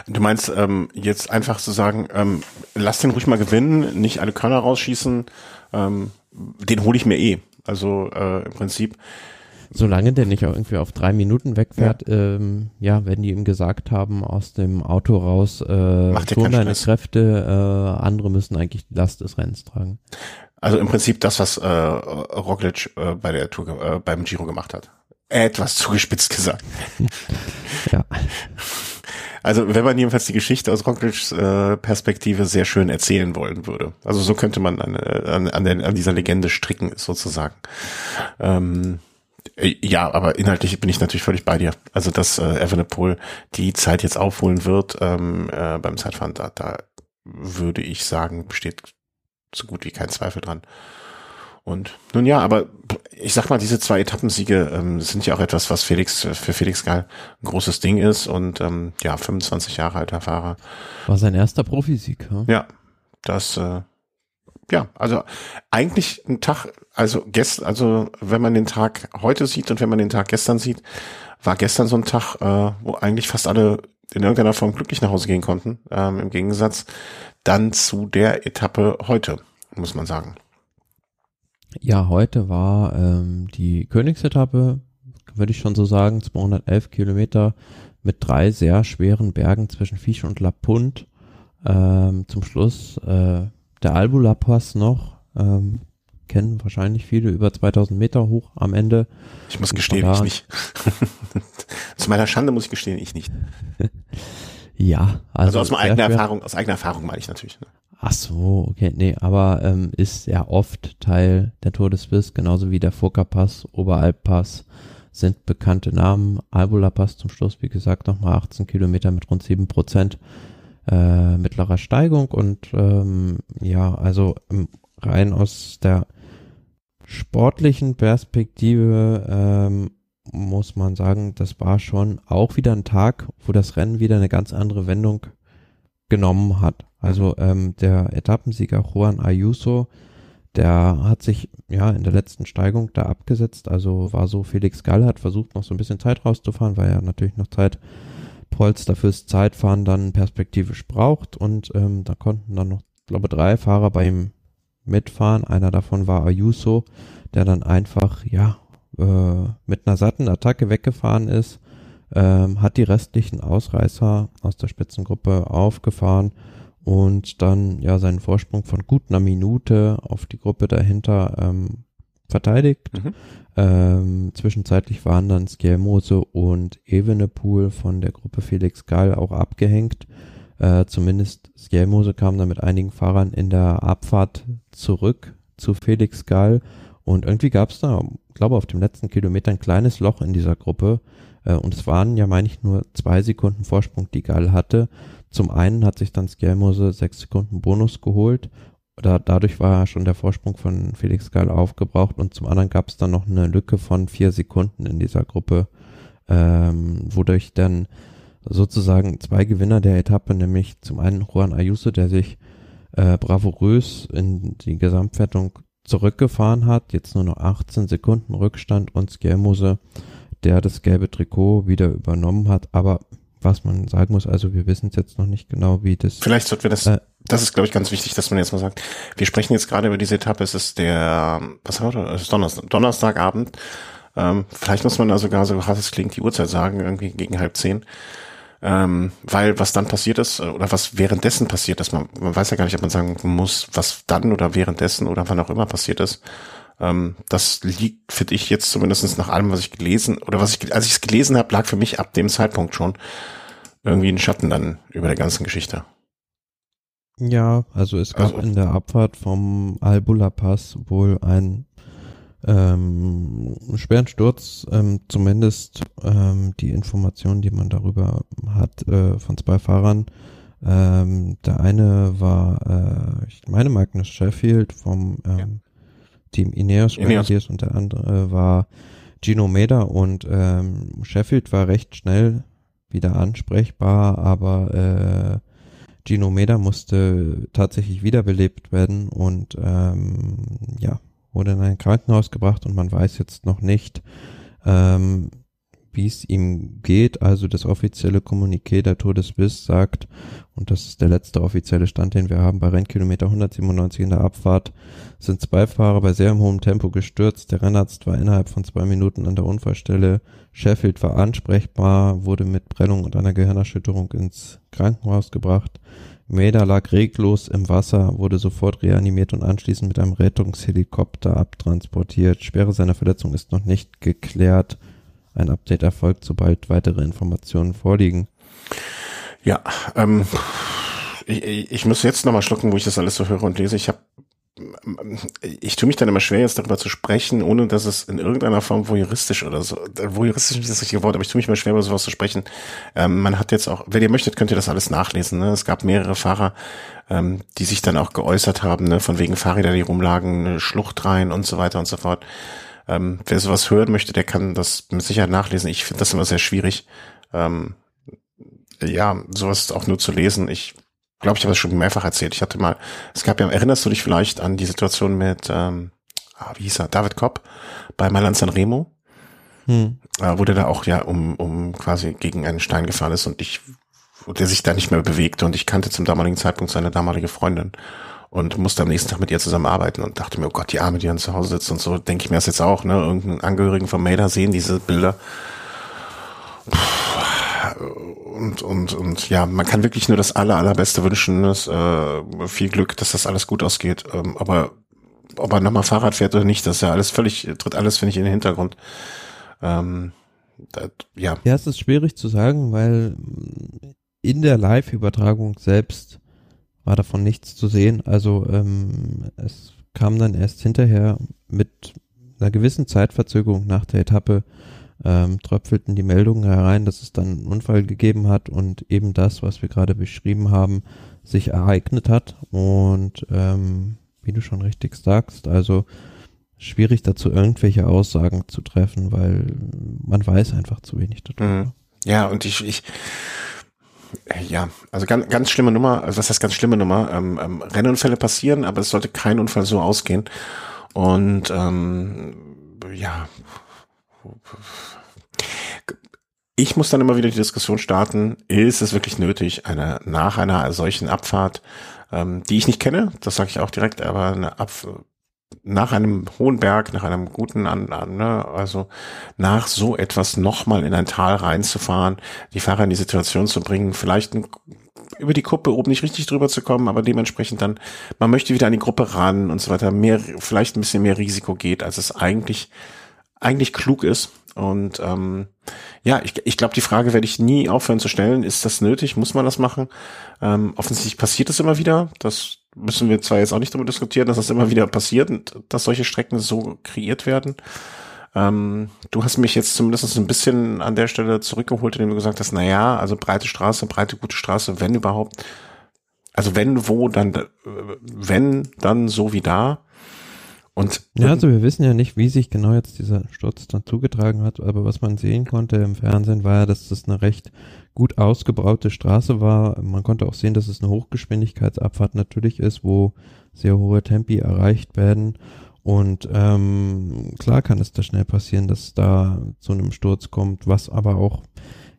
Du meinst ähm, jetzt einfach zu sagen, ähm, lass den ruhig mal gewinnen, nicht alle Körner rausschießen, ähm, den hole ich mir eh. Also äh, im Prinzip. Solange der nicht auch irgendwie auf drei Minuten wegfährt, ja, ähm, ja wenn die ihm gesagt haben, aus dem Auto raus, äh, tun deine Kräfte, äh, andere müssen eigentlich die Last des Rennens tragen. Also im Prinzip das, was äh, Roglic äh, bei der Tour, äh, beim Giro gemacht hat etwas zugespitzt gesagt. ja. Also wenn man jedenfalls die Geschichte aus Rocklidge's äh, Perspektive sehr schön erzählen wollen würde. Also so könnte man an, an, an, der, an dieser Legende stricken, sozusagen. Ähm, äh, ja, aber inhaltlich bin ich natürlich völlig bei dir. Also dass äh, Evenepoel die Zeit jetzt aufholen wird ähm, äh, beim Zeitfahren, da, da würde ich sagen, besteht so gut wie kein Zweifel dran. Und nun ja, aber ich sag mal, diese zwei Etappensiege ähm, sind ja auch etwas, was Felix für Felix Gall ein großes Ding ist und ähm, ja, 25 Jahre alter Fahrer. War sein erster Profisieg. Ja, ja das äh, ja, also eigentlich ein Tag, also gestern, also wenn man den Tag heute sieht und wenn man den Tag gestern sieht, war gestern so ein Tag, äh, wo eigentlich fast alle in irgendeiner Form glücklich nach Hause gehen konnten. Ähm, Im Gegensatz dann zu der Etappe heute, muss man sagen. Ja, heute war ähm, die Königsetappe, würde ich schon so sagen, 211 Kilometer mit drei sehr schweren Bergen zwischen Fisch und La Punt. Ähm, zum Schluss äh, der Albula Pass noch, ähm, kennen wahrscheinlich viele, über 2000 Meter hoch am Ende. Ich muss gestehen, ich nicht. Zu meiner Schande muss ich gestehen, ich nicht. ja, also, also aus eigener Erfahrung, aus eigener Erfahrung meine ich natürlich. Ne? Ach so, okay, nee, aber ähm, ist ja oft Teil der Tour de Suisse, genauso wie der Furka-Pass, Oberalp-Pass sind bekannte Namen. Albula-Pass zum Schluss, wie gesagt, nochmal 18 Kilometer mit rund 7 Prozent äh, mittlerer Steigung und ähm, ja, also ähm, rein aus der sportlichen Perspektive ähm, muss man sagen, das war schon auch wieder ein Tag, wo das Rennen wieder eine ganz andere Wendung genommen hat. Also ähm, der Etappensieger Juan Ayuso, der hat sich ja in der letzten Steigung da abgesetzt. Also war so, Felix Gall hat versucht noch so ein bisschen Zeit rauszufahren, weil er natürlich noch Zeit Polster fürs Zeitfahren dann perspektivisch braucht. Und ähm, da konnten dann noch, glaube drei Fahrer bei ihm mitfahren. Einer davon war Ayuso, der dann einfach, ja, äh, mit einer satten Attacke weggefahren ist, ähm, hat die restlichen Ausreißer aus der Spitzengruppe aufgefahren und dann ja seinen Vorsprung von gut einer Minute auf die Gruppe dahinter ähm, verteidigt. Mhm. Ähm, zwischenzeitlich waren dann Skjelmose und Evenepoel von der Gruppe Felix Gall auch abgehängt. Äh, zumindest Skjelmose kam dann mit einigen Fahrern in der Abfahrt zurück zu Felix Gall und irgendwie gab es da, glaube auf dem letzten Kilometer ein kleines Loch in dieser Gruppe und es waren ja, meine ich, nur zwei Sekunden Vorsprung, die Gall hatte. Zum einen hat sich dann Skjelmose sechs Sekunden Bonus geholt da, dadurch war schon der Vorsprung von Felix Gall aufgebraucht und zum anderen gab es dann noch eine Lücke von vier Sekunden in dieser Gruppe, ähm, wodurch dann sozusagen zwei Gewinner der Etappe, nämlich zum einen Juan Ayuso, der sich äh, bravourös in die Gesamtwertung zurückgefahren hat, jetzt nur noch 18 Sekunden Rückstand und Skjelmose, der das gelbe Trikot wieder übernommen hat, aber was man sagen muss, also wir wissen es jetzt noch nicht genau, wie das. Vielleicht sollten wir das, äh, das ist glaube ich ganz wichtig, dass man jetzt mal sagt, wir sprechen jetzt gerade über diese Etappe, es ist der, was haben wir, es ist Donnerstag, Donnerstagabend, ähm, vielleicht muss man da sogar, so hart es klingt, die Uhrzeit sagen, irgendwie gegen halb zehn. Ähm, weil was dann passiert ist, äh, oder was währenddessen passiert ist, man, man weiß ja gar nicht, ob man sagen muss, was dann oder währenddessen oder wann auch immer passiert ist. Ähm, das liegt, finde ich, jetzt zumindest nach allem, was ich gelesen, oder was ich, als ich es gelesen habe, lag für mich ab dem Zeitpunkt schon irgendwie ein Schatten dann über der ganzen Geschichte. Ja, also es gab also, in der Abfahrt vom Albula Pass wohl einen ähm, schweren Sturz, ähm, zumindest ähm, die Informationen, die man darüber hat, äh, von zwei Fahrern. Ähm, der eine war, äh, ich meine, Magnus Sheffield vom ähm, ja. Team Ineos, Ineos. und der andere war Gino Meda und ähm, Sheffield war recht schnell wieder ansprechbar, aber äh, Gino Meda musste tatsächlich wiederbelebt werden und ähm, ja, wurde in ein Krankenhaus gebracht und man weiß jetzt noch nicht, ähm, wie es ihm geht. Also das offizielle Kommuniqué der Todesbiss sagt, und das ist der letzte offizielle Stand, den wir haben, bei Rennkilometer 197 in der Abfahrt sind zwei Fahrer bei sehr hohem Tempo gestürzt. Der Rennarzt war innerhalb von zwei Minuten an der Unfallstelle. Sheffield war ansprechbar, wurde mit Prellung und einer Gehirnerschütterung ins Krankenhaus gebracht. Meda lag reglos im Wasser, wurde sofort reanimiert und anschließend mit einem Rettungshelikopter abtransportiert. Schwere seiner Verletzung ist noch nicht geklärt. Ein Update erfolgt, sobald weitere Informationen vorliegen. Ja, ähm, ich, ich muss jetzt nochmal schlucken, wo ich das alles so höre und lese. Ich habe ich tue mich dann immer schwer, jetzt darüber zu sprechen, ohne dass es in irgendeiner Form voyeuristisch oder so, voyeuristisch ist das richtige Wort, aber ich tue mich immer schwer, über sowas zu sprechen. Ähm, man hat jetzt auch, wenn ihr möchtet, könnt ihr das alles nachlesen. Ne? Es gab mehrere Fahrer, ähm, die sich dann auch geäußert haben, ne? von wegen Fahrräder, die rumlagen, eine Schlucht rein und so weiter und so fort. Ähm, wer sowas hören möchte, der kann das mit Sicherheit nachlesen. Ich finde das immer sehr schwierig. Ähm, ja, sowas auch nur zu lesen. Ich glaube, ich habe das schon mehrfach erzählt. Ich hatte mal, es gab ja, erinnerst du dich vielleicht an die Situation mit, ähm, ah, wie hieß er, David Kopp bei Mailand San Remo? Hm. Äh, wo der da auch ja um, um quasi gegen einen Stein gefahren ist und ich, der sich da nicht mehr bewegte und ich kannte zum damaligen Zeitpunkt seine damalige Freundin und musste am nächsten Tag mit ihr zusammenarbeiten und dachte mir, oh Gott, die Arme, die dann zu Hause sitzt und so, denke ich mir das jetzt auch, ne, irgendeinen Angehörigen von Mader sehen diese Bilder. Puh und, und, und ja, man kann wirklich nur das aller, allerbeste wünschen. Das, äh, viel Glück, dass das alles gut ausgeht. Ähm, aber ob er nochmal Fahrrad fährt oder nicht, das ist ja alles völlig, tritt alles, finde ich, in den Hintergrund. Ähm, das, ja. Ja, es ist schwierig zu sagen, weil in der Live-Übertragung selbst war davon nichts zu sehen. Also ähm, es kam dann erst hinterher mit einer gewissen Zeitverzögerung nach der Etappe ähm, tröpfelten die Meldungen herein, dass es dann einen Unfall gegeben hat und eben das, was wir gerade beschrieben haben, sich ereignet hat. Und ähm, wie du schon richtig sagst, also schwierig dazu irgendwelche Aussagen zu treffen, weil man weiß einfach zu wenig darüber. Mhm. Ja, und ich, ich ja, also ganz, ganz schlimme Nummer, also was heißt ganz schlimme Nummer? Ähm, ähm, Rennunfälle passieren, aber es sollte kein Unfall so ausgehen. Und ähm, ja, ich muss dann immer wieder die Diskussion starten, ist es wirklich nötig, eine nach einer solchen Abfahrt, ähm, die ich nicht kenne, das sage ich auch direkt, aber eine Abfahrt nach einem hohen Berg, nach einem guten, an, an, ne, also nach so etwas nochmal in ein Tal reinzufahren, die Fahrer in die Situation zu bringen, vielleicht ein, über die Kuppe oben nicht richtig drüber zu kommen, aber dementsprechend dann, man möchte wieder an die Gruppe ran und so weiter, mehr, vielleicht ein bisschen mehr Risiko geht, als es eigentlich, eigentlich klug ist. Und ähm, ja, ich, ich glaube, die Frage werde ich nie aufhören zu stellen. Ist das nötig? Muss man das machen? Ähm, offensichtlich passiert es immer wieder. Das müssen wir zwar jetzt auch nicht darüber diskutieren, dass das immer wieder passiert und dass solche Strecken so kreiert werden. Ähm, du hast mich jetzt zumindest ein bisschen an der Stelle zurückgeholt, indem du gesagt hast, na ja, also breite Straße, breite gute Straße, wenn überhaupt. Also wenn, wo, dann, äh, wenn, dann so wie da. Und ja, also wir wissen ja nicht, wie sich genau jetzt dieser Sturz dann zugetragen hat, aber was man sehen konnte im Fernsehen war ja, dass das eine recht gut ausgebaute Straße war. Man konnte auch sehen, dass es eine Hochgeschwindigkeitsabfahrt natürlich ist, wo sehr hohe Tempi erreicht werden. Und ähm, klar kann es da schnell passieren, dass da zu einem Sturz kommt, was aber auch,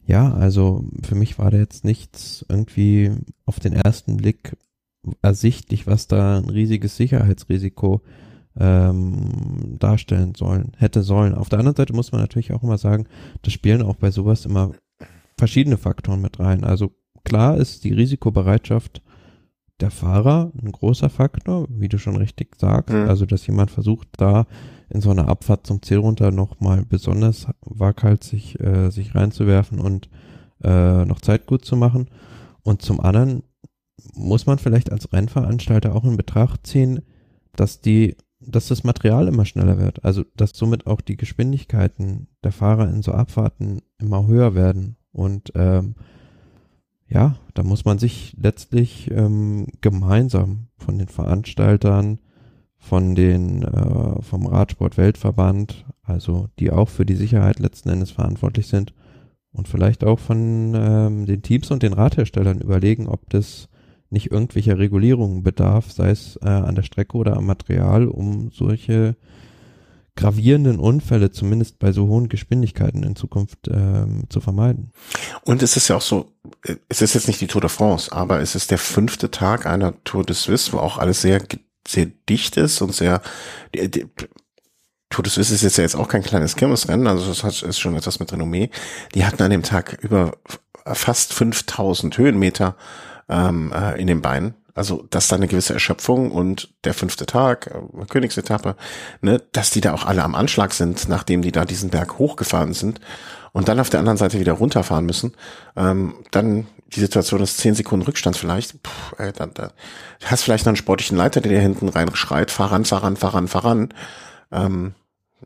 ja, also für mich war da jetzt nichts irgendwie auf den ersten Blick ersichtlich, was da ein riesiges Sicherheitsrisiko ähm, darstellen sollen, hätte sollen. Auf der anderen Seite muss man natürlich auch immer sagen, das spielen auch bei sowas immer verschiedene Faktoren mit rein. Also klar ist die Risikobereitschaft der Fahrer ein großer Faktor, wie du schon richtig sagst. Mhm. Also, dass jemand versucht, da in so einer Abfahrt zum Ziel runter nochmal besonders waghalsig äh, sich reinzuwerfen und äh, noch Zeit gut zu machen. Und zum anderen muss man vielleicht als Rennveranstalter auch in Betracht ziehen, dass die, dass das Material immer schneller wird. Also, dass somit auch die Geschwindigkeiten der Fahrer in so Abfahrten immer höher werden. Und ähm, ja, da muss man sich letztlich ähm, gemeinsam von den Veranstaltern, von den äh, vom Radsport-Weltverband, also die auch für die Sicherheit letzten Endes verantwortlich sind, und vielleicht auch von ähm, den Teams und den Radherstellern überlegen, ob das nicht irgendwelcher Regulierungen bedarf, sei es äh, an der Strecke oder am Material, um solche gravierenden Unfälle zumindest bei so hohen Geschwindigkeiten in Zukunft ähm, zu vermeiden. Und es ist ja auch so, es ist jetzt nicht die Tour de France, aber es ist der fünfte Tag einer Tour de Suisse, wo auch alles sehr sehr dicht ist und sehr die, die, Tour de Suisse ist jetzt ja jetzt auch kein kleines Kirmesrennen, also das hat, ist schon etwas mit Renommee. Die hatten an dem Tag über fast 5000 Höhenmeter ähm, äh, in den Beinen also dass da eine gewisse Erschöpfung und der fünfte Tag, äh, Königsetappe, ne, dass die da auch alle am Anschlag sind, nachdem die da diesen Berg hochgefahren sind und dann auf der anderen Seite wieder runterfahren müssen, ähm, dann die Situation ist zehn Sekunden Rückstand vielleicht, Puh, ey, dann, dann hast vielleicht noch einen sportlichen Leiter, der dir hinten rein schreit, fahr ran, fahr ran, fahr ran, fahr ran. Ähm,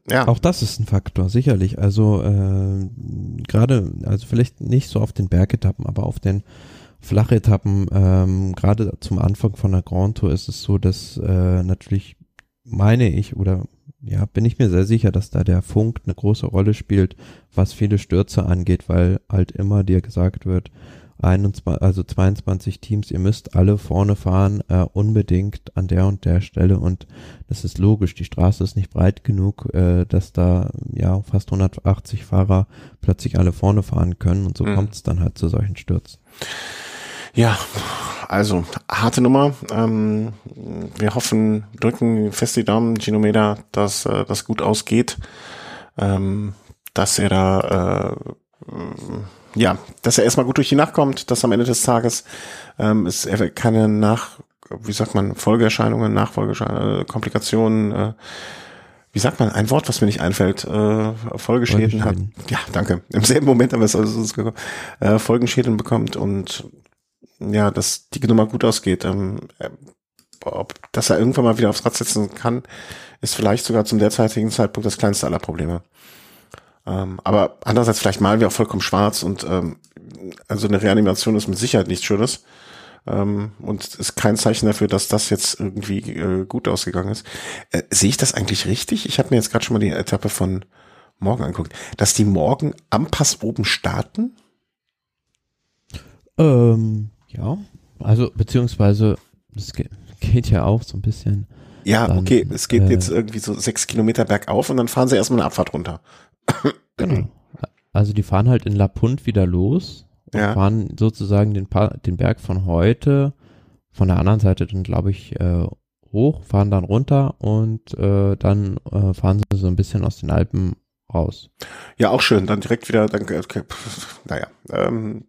ja. Auch das ist ein Faktor, sicherlich. Also äh, gerade, also vielleicht nicht so auf den Bergetappen, aber auf den Flachetappen, ähm, gerade zum Anfang von der Grand Tour ist es so, dass äh, natürlich meine ich oder ja, bin ich mir sehr sicher, dass da der Funk eine große Rolle spielt, was viele Stürze angeht, weil halt immer dir gesagt wird, 21, also 22 Teams, ihr müsst alle vorne fahren, äh, unbedingt an der und der Stelle und das ist logisch, die Straße ist nicht breit genug, äh, dass da ja fast 180 Fahrer plötzlich alle vorne fahren können und so mhm. kommt es dann halt zu solchen Stürzen. Ja, also harte Nummer. Ähm, wir hoffen, drücken fest die Daumen, Ginomeda, dass äh, das gut ausgeht, ähm, dass er da äh, ja, dass er erstmal gut durch die Nacht kommt, dass am Ende des Tages ähm, es keine nach, wie sagt man, Folgeerscheinungen, Nachfolgeerscheinungen, äh, Komplikationen, äh, wie sagt man, ein Wort, was mir nicht einfällt, äh, Folgeschäden hat. Ja, danke. Im selben Moment haben wir es also äh, Folgenschäden bekommt und ja, dass die Nummer gut ausgeht. Ähm, äh, ob, dass er irgendwann mal wieder aufs Rad setzen kann, ist vielleicht sogar zum derzeitigen Zeitpunkt das kleinste aller Probleme. Ähm, aber andererseits vielleicht malen wir auch vollkommen schwarz und ähm, also eine Reanimation ist mit Sicherheit nichts Schönes. Ähm, und ist kein Zeichen dafür, dass das jetzt irgendwie äh, gut ausgegangen ist. Äh, sehe ich das eigentlich richtig? Ich habe mir jetzt gerade schon mal die Etappe von morgen angeguckt, dass die morgen am Pass oben starten? Ähm, ja, also beziehungsweise es geht, geht ja auch so ein bisschen. Ja, dann, okay, es geht äh, jetzt irgendwie so sechs Kilometer bergauf und dann fahren sie erstmal eine Abfahrt runter. genau. Also die fahren halt in La Punt wieder los und ja. fahren sozusagen den, pa den Berg von heute von der anderen Seite dann glaube ich äh, hoch, fahren dann runter und äh, dann äh, fahren sie so ein bisschen aus den Alpen raus. Ja, auch schön. Dann direkt wieder, dann, okay, naja, ähm,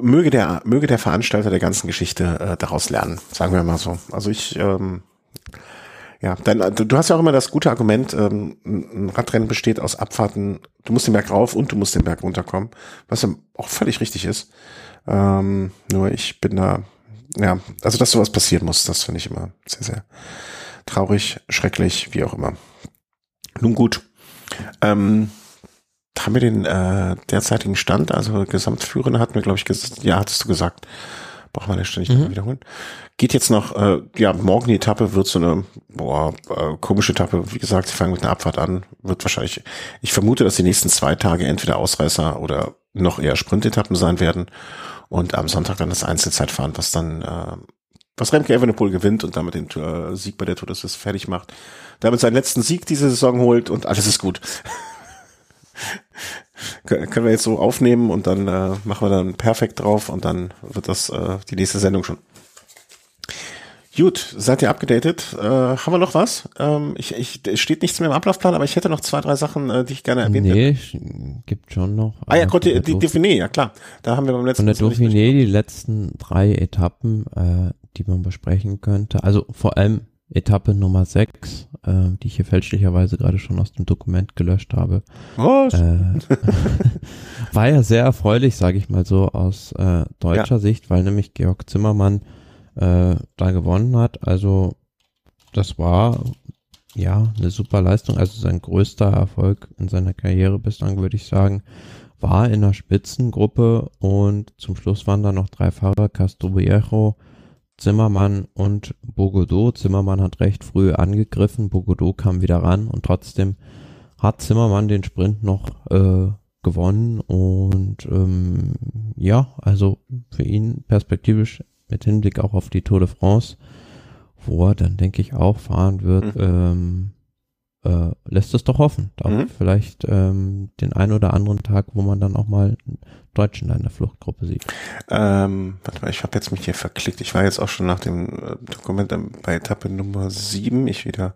möge der, möge der Veranstalter der ganzen Geschichte äh, daraus lernen, sagen wir mal so. Also ich, ähm, ja, dann, du, du hast ja auch immer das gute Argument, ähm, ein Radrennen besteht aus Abfahrten, du musst den Berg rauf und du musst den Berg runterkommen, was ja auch völlig richtig ist. Ähm, nur ich bin da, ja, also dass sowas passieren muss, das finde ich immer sehr, sehr traurig, schrecklich, wie auch immer. Nun gut. Ähm, haben wir den äh, derzeitigen Stand, also Gesamtführende hatten wir, glaube ich, ja, hattest du gesagt. Brauchen wir nicht ständig mhm. wiederholen. Geht jetzt noch, äh, ja, morgen die Etappe wird so eine, boah, äh, komische Etappe. Wie gesagt, sie fangen mit einer Abfahrt an. Wird wahrscheinlich, ich vermute, dass die nächsten zwei Tage entweder Ausreißer oder noch eher Sprintetappen sein werden. Und am Sonntag dann das Einzelzeitfahren, was dann, äh, was Remke Evenepoel gewinnt und damit den äh, Sieg bei der Tour des fertig macht. Damit seinen letzten Sieg diese Saison holt und alles ist gut. Können wir jetzt so aufnehmen und dann äh, machen wir dann perfekt drauf und dann wird das äh, die nächste Sendung schon. Gut, seid ihr abgedatet? Äh, haben wir noch was? Ähm, ich, ich, es steht nichts mehr im Ablaufplan, aber ich hätte noch zwei, drei Sachen, äh, die ich gerne erwähnt nee, hätte. Nee, gibt schon noch. Ah ja, Gott, die, die Dauphiné, ja klar. Da haben wir beim letzten Mal. Von der Dauphiné die letzten drei Etappen, äh, die man besprechen könnte. Also vor allem Etappe Nummer 6, äh, die ich hier fälschlicherweise gerade schon aus dem Dokument gelöscht habe. Was? Äh, war ja sehr erfreulich, sage ich mal so, aus äh, deutscher ja. Sicht, weil nämlich Georg Zimmermann äh, da gewonnen hat. Also das war ja eine super Leistung, also sein größter Erfolg in seiner Karriere bislang, würde ich sagen, war in der Spitzengruppe und zum Schluss waren da noch drei Fahrer, Castro Viejo, Zimmermann und Bogodo. Zimmermann hat recht früh angegriffen, Bogodo kam wieder ran und trotzdem hat Zimmermann den Sprint noch äh, gewonnen und ähm, ja, also für ihn perspektivisch mit Hinblick auch auf die Tour de France, wo er dann denke ich auch fahren wird, mhm. ähm, äh, lässt es doch hoffen. Da mhm. Vielleicht ähm, den einen oder anderen Tag, wo man dann auch mal einen Deutschen in der Fluchtgruppe sieht. Ähm, warte mal, ich habe jetzt mich hier verklickt. Ich war jetzt auch schon nach dem äh, Dokument bei Etappe Nummer 7. Ich wieder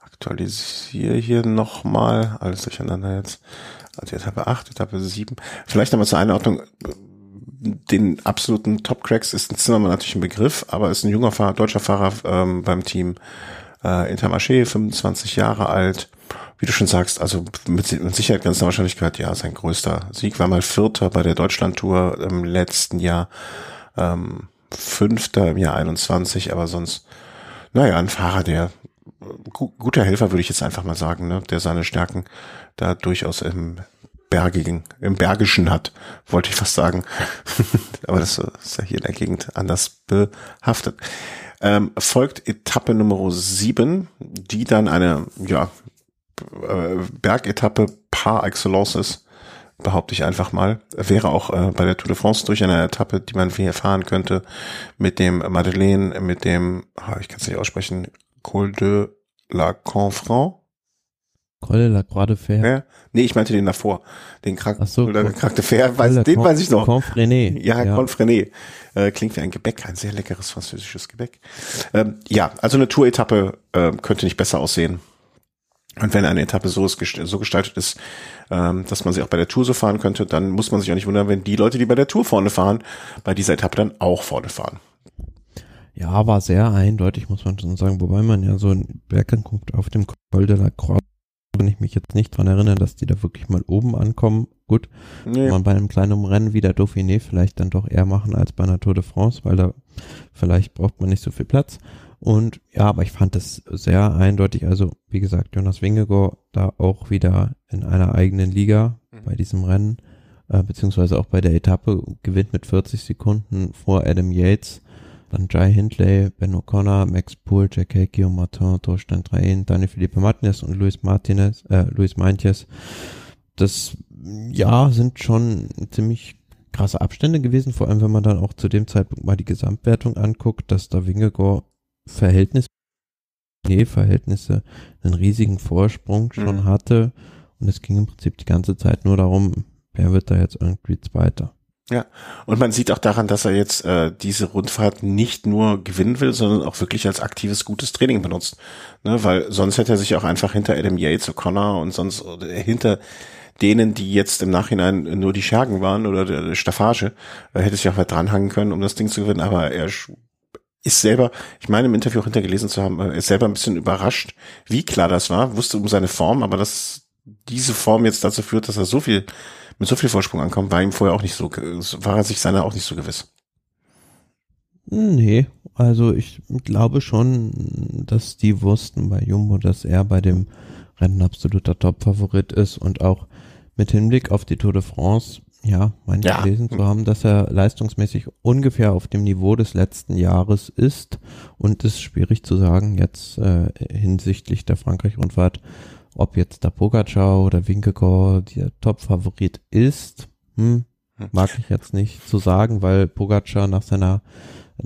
aktualisiere hier nochmal. Alles durcheinander jetzt. Also Etappe 8, Etappe 7. Vielleicht nochmal zur Einordnung. Den absoluten Top-Cracks ist ein Zimmermann natürlich ein Begriff, aber ist ein junger Fahrer, deutscher Fahrer ähm, beim Team äh, Intermarché, 25 Jahre alt. Wie du schon sagst, also mit, mit Sicherheit ganz Wahrscheinlichkeit, ja, sein größter Sieg war mal Vierter bei der Deutschlandtour im letzten Jahr, ähm, Fünfter im Jahr 21, aber sonst, naja, ein Fahrer, der gu guter Helfer, würde ich jetzt einfach mal sagen, ne, der seine Stärken da durchaus im Bergigen, im Bergischen hat, wollte ich fast sagen. aber das ist ja hier in der Gegend anders behaftet ähm, folgt Etappe Nummer 7, die dann eine ja, äh, Bergetappe par excellence ist, behaupte ich einfach mal. Wäre auch äh, bei der Tour de France durch eine Etappe, die man hier fahren könnte, mit dem Madeleine, mit dem, oh, ich kann es nicht aussprechen, Col de la Confrant. Col de la Croix de Fer. Ja? Nee, ich meinte den davor. Den Krank so, oder Krank de Fer, weiß, den weiß ich noch. Confrené. Ja, ja. Confrené. Äh, klingt wie ein Gebäck, ein sehr leckeres französisches Gebäck. Ähm, ja, also eine Tour-Etappe äh, könnte nicht besser aussehen. Und wenn eine Etappe so, ist, so gestaltet ist, ähm, dass man sie auch bei der Tour so fahren könnte, dann muss man sich auch nicht wundern, wenn die Leute, die bei der Tour vorne fahren, bei dieser Etappe dann auch vorne fahren. Ja, war sehr eindeutig, muss man schon sagen, wobei man ja so einen Berg anguckt auf dem Col de la Croix kann ich mich jetzt nicht dran erinnern, dass die da wirklich mal oben ankommen. Gut, nee. man bei einem kleinen Rennen wie der Dauphiné vielleicht dann doch eher machen als bei einer Tour de France, weil da vielleicht braucht man nicht so viel Platz. Und ja, aber ich fand das sehr eindeutig. Also, wie gesagt, Jonas Wingegor da auch wieder in einer eigenen Liga mhm. bei diesem Rennen. äh, beziehungsweise auch bei der Etappe gewinnt mit 40 Sekunden vor Adam Yates, dann Jai Hindley, Ben O'Connor, Max Poole, Jack Hake, Martin, Torstein Drein, Dani Felipe Martinez und Luis Martinez, äh, Luis Meintjes. Das, ja, sind schon ziemlich krasse Abstände gewesen, vor allem wenn man dann auch zu dem Zeitpunkt mal die Gesamtwertung anguckt, dass da Wingegor Verhältnis Verhältnisse einen riesigen Vorsprung schon mhm. hatte und es ging im Prinzip die ganze Zeit nur darum, wer wird da jetzt irgendwie Zweiter. Ja, und man sieht auch daran, dass er jetzt äh, diese Rundfahrt nicht nur gewinnen will, sondern auch wirklich als aktives, gutes Training benutzt. Ne, weil sonst hätte er sich auch einfach hinter Adam Yates, O'Connor und sonst hinter denen, die jetzt im Nachhinein nur die Schergen waren oder der Staffage, äh, hätte sich auch weit dranhangen können, um das Ding zu gewinnen, aber er ist selber, ich meine im Interview auch hintergelesen zu haben, er ist selber ein bisschen überrascht, wie klar das war, wusste um seine Form, aber dass diese Form jetzt dazu führt, dass er so viel mit so viel Vorsprung ankommt, war ihm vorher auch nicht so, war er sich seiner auch nicht so gewiss. Nee, also ich glaube schon, dass die wussten bei Jumbo, dass er bei dem Rennen absoluter Top-Favorit ist und auch mit Hinblick auf die Tour de France, ja, meine ja. gelesen zu haben, dass er leistungsmäßig ungefähr auf dem Niveau des letzten Jahres ist und es ist schwierig zu sagen jetzt äh, hinsichtlich der Frankreich-Rundfahrt, ob jetzt der Pogacar oder Winkegaard der Top-Favorit ist, hm, hm, mag ich jetzt nicht zu sagen, weil Pogacar nach seiner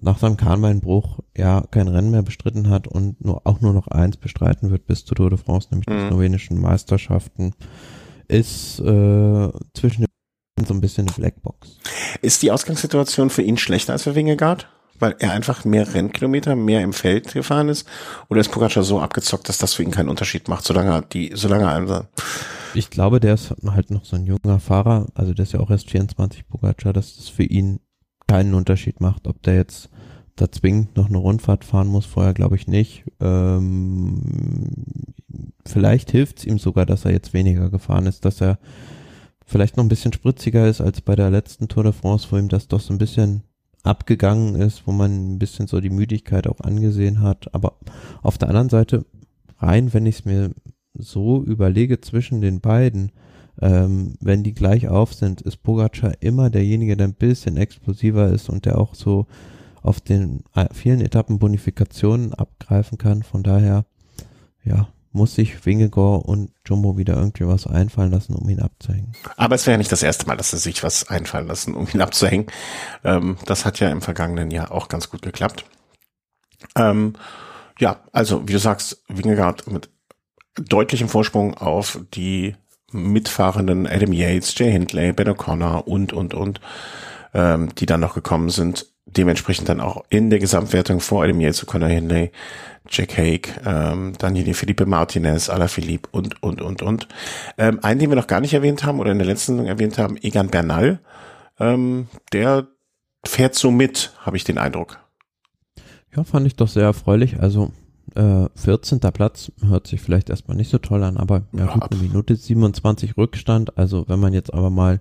nach seinem Kahnbeinbruch ja kein Rennen mehr bestritten hat und nur auch nur noch eins bestreiten wird bis zur Tour de France, nämlich mhm. die slowenischen Meisterschaften, ist äh, zwischen den so ein bisschen eine Blackbox. Ist die Ausgangssituation für ihn schlechter als für Wingegaard? Weil er einfach mehr Rennkilometer, mehr im Feld gefahren ist? Oder ist Pogacar so abgezockt, dass das für ihn keinen Unterschied macht, solange er die, solange er Ich glaube, der ist halt noch so ein junger Fahrer, also der ist ja auch erst 24 Pogacar, dass das für ihn keinen Unterschied macht, ob der jetzt da zwingend noch eine Rundfahrt fahren muss, vorher glaube ich nicht. Ähm, vielleicht hilft es ihm sogar, dass er jetzt weniger gefahren ist, dass er vielleicht noch ein bisschen spritziger ist als bei der letzten Tour de France, wo ihm das doch so ein bisschen abgegangen ist, wo man ein bisschen so die Müdigkeit auch angesehen hat. Aber auf der anderen Seite, rein, wenn ich es mir so überlege zwischen den beiden, ähm, wenn die gleich auf sind, ist Pogacar immer derjenige, der ein bisschen explosiver ist und der auch so auf den äh, vielen Etappen Bonifikationen abgreifen kann. Von daher, ja, muss sich Wingegor und Jumbo wieder irgendwie was einfallen lassen, um ihn abzuhängen. Aber es wäre ja nicht das erste Mal, dass sie sich was einfallen lassen, um ihn abzuhängen. Ähm, das hat ja im vergangenen Jahr auch ganz gut geklappt. Ähm, ja, also wie du sagst, Wingegaard mit deutlichem Vorsprung auf die mitfahrenden Adam Yates, Jay Hindley, Ben O'Connor und, und, und, ähm, die dann noch gekommen sind. Dementsprechend dann auch in der Gesamtwertung vor Adam Yates, O'Connor, Hindley Jack Hake, ähm, die Felipe Martinez, Alaphilippe und, und, und, und. Ähm, einen, den wir noch gar nicht erwähnt haben oder in der letzten Sendung erwähnt haben, Egan Bernal, ähm, der fährt so mit, habe ich den Eindruck. Ja, fand ich doch sehr erfreulich. Also äh, 14. Platz hört sich vielleicht erstmal nicht so toll an, aber ja, gut, eine Minute 27 Rückstand. Also wenn man jetzt aber mal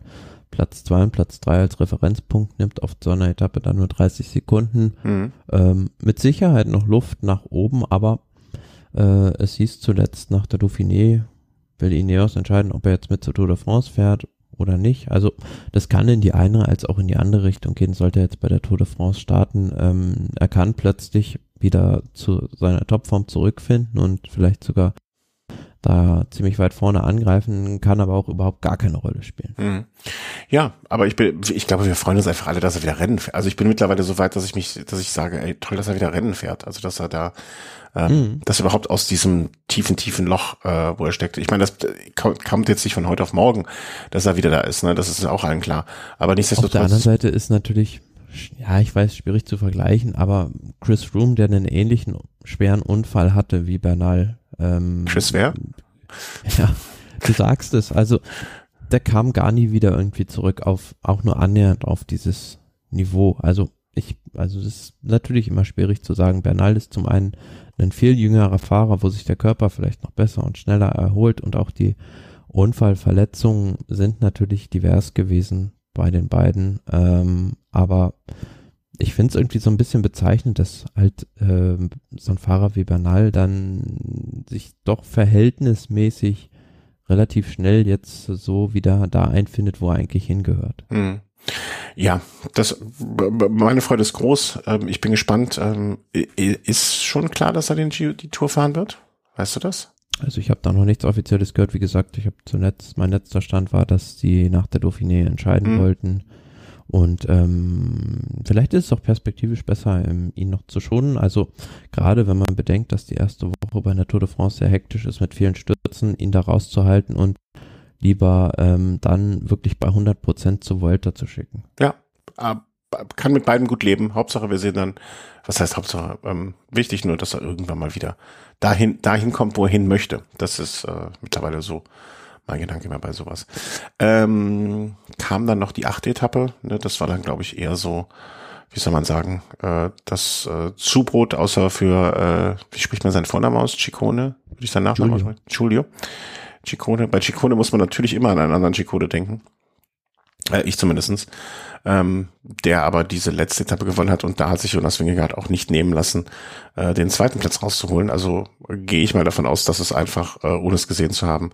Platz 2 und Platz 3 als Referenzpunkt nimmt, auf so einer Etappe dann nur 30 Sekunden. Mhm. Ähm, mit Sicherheit noch Luft nach oben, aber äh, es hieß zuletzt nach der Dauphiné, will Ineos entscheiden, ob er jetzt mit zur Tour de France fährt oder nicht. Also das kann in die eine als auch in die andere Richtung gehen, sollte er jetzt bei der Tour de France starten. Ähm, er kann plötzlich wieder zu seiner Topform zurückfinden und vielleicht sogar da ziemlich weit vorne angreifen, kann aber auch überhaupt gar keine Rolle spielen. Mhm. Ja, aber ich bin, ich glaube, wir freuen uns einfach alle, dass er wieder Rennen fährt. Also ich bin mittlerweile so weit, dass ich mich, dass ich sage, ey, toll, dass er wieder Rennen fährt. Also dass er da, ähm, mhm. dass er überhaupt aus diesem tiefen, tiefen Loch, äh, wo er steckt. Ich meine, das kommt jetzt nicht von heute auf morgen, dass er wieder da ist. Ne, das ist auch allen klar. Aber nichtsdestotrotz. Auf der anderen Seite ist natürlich ja, ich weiß, schwierig zu vergleichen, aber Chris Room, der einen ähnlichen schweren Unfall hatte wie Bernal, ähm, Chris wer? Ja, du sagst es. Also der kam gar nie wieder irgendwie zurück auf, auch nur annähernd auf dieses Niveau. Also ich, also es ist natürlich immer schwierig zu sagen. Bernal ist zum einen ein viel jüngerer Fahrer, wo sich der Körper vielleicht noch besser und schneller erholt und auch die Unfallverletzungen sind natürlich divers gewesen bei den beiden. Ähm, aber ich finde es irgendwie so ein bisschen bezeichnend, dass halt äh, so ein Fahrer wie Bernal dann sich doch verhältnismäßig relativ schnell jetzt so wieder da einfindet, wo er eigentlich hingehört. Mhm. Ja, das, meine Freude ist groß. Ähm, ich bin gespannt. Ähm, ist schon klar, dass er den G die Tour fahren wird? Weißt du das? Also ich habe da noch nichts Offizielles gehört. Wie gesagt, ich habe zuletzt, mein letzter Stand war, dass sie nach der Dauphiné entscheiden mhm. wollten. Und ähm, vielleicht ist es auch perspektivisch besser, ähm, ihn noch zu schonen. Also gerade wenn man bedenkt, dass die erste Woche bei der Tour de France sehr hektisch ist mit vielen Stürzen, ihn da rauszuhalten und lieber ähm, dann wirklich bei 100 Prozent zu Volta zu schicken. Ja, kann mit beiden gut leben. Hauptsache wir sehen dann, was heißt Hauptsache, ähm, wichtig nur, dass er irgendwann mal wieder dahin, dahin kommt, wo er hin möchte. Das ist äh, mittlerweile so mein Gedanke immer bei sowas. Ähm, kam dann noch die achte Etappe, ne, das war dann, glaube ich, eher so, wie soll man sagen, äh, das äh, Zubrot, außer für, äh, wie spricht man seinen Vornamen aus? Ciccone? Würde ich seinen Nachnamen aussprechen? Giulio. Ciccone. Bei Ciccone muss man natürlich immer an einen anderen Ciccone denken. Äh, ich zumindestens. Ähm, der aber diese letzte Etappe gewonnen hat und da hat sich Jonas Wingegaard auch nicht nehmen lassen, äh, den zweiten Platz rauszuholen. Also gehe ich mal davon aus, dass es einfach, äh, ohne es gesehen zu haben,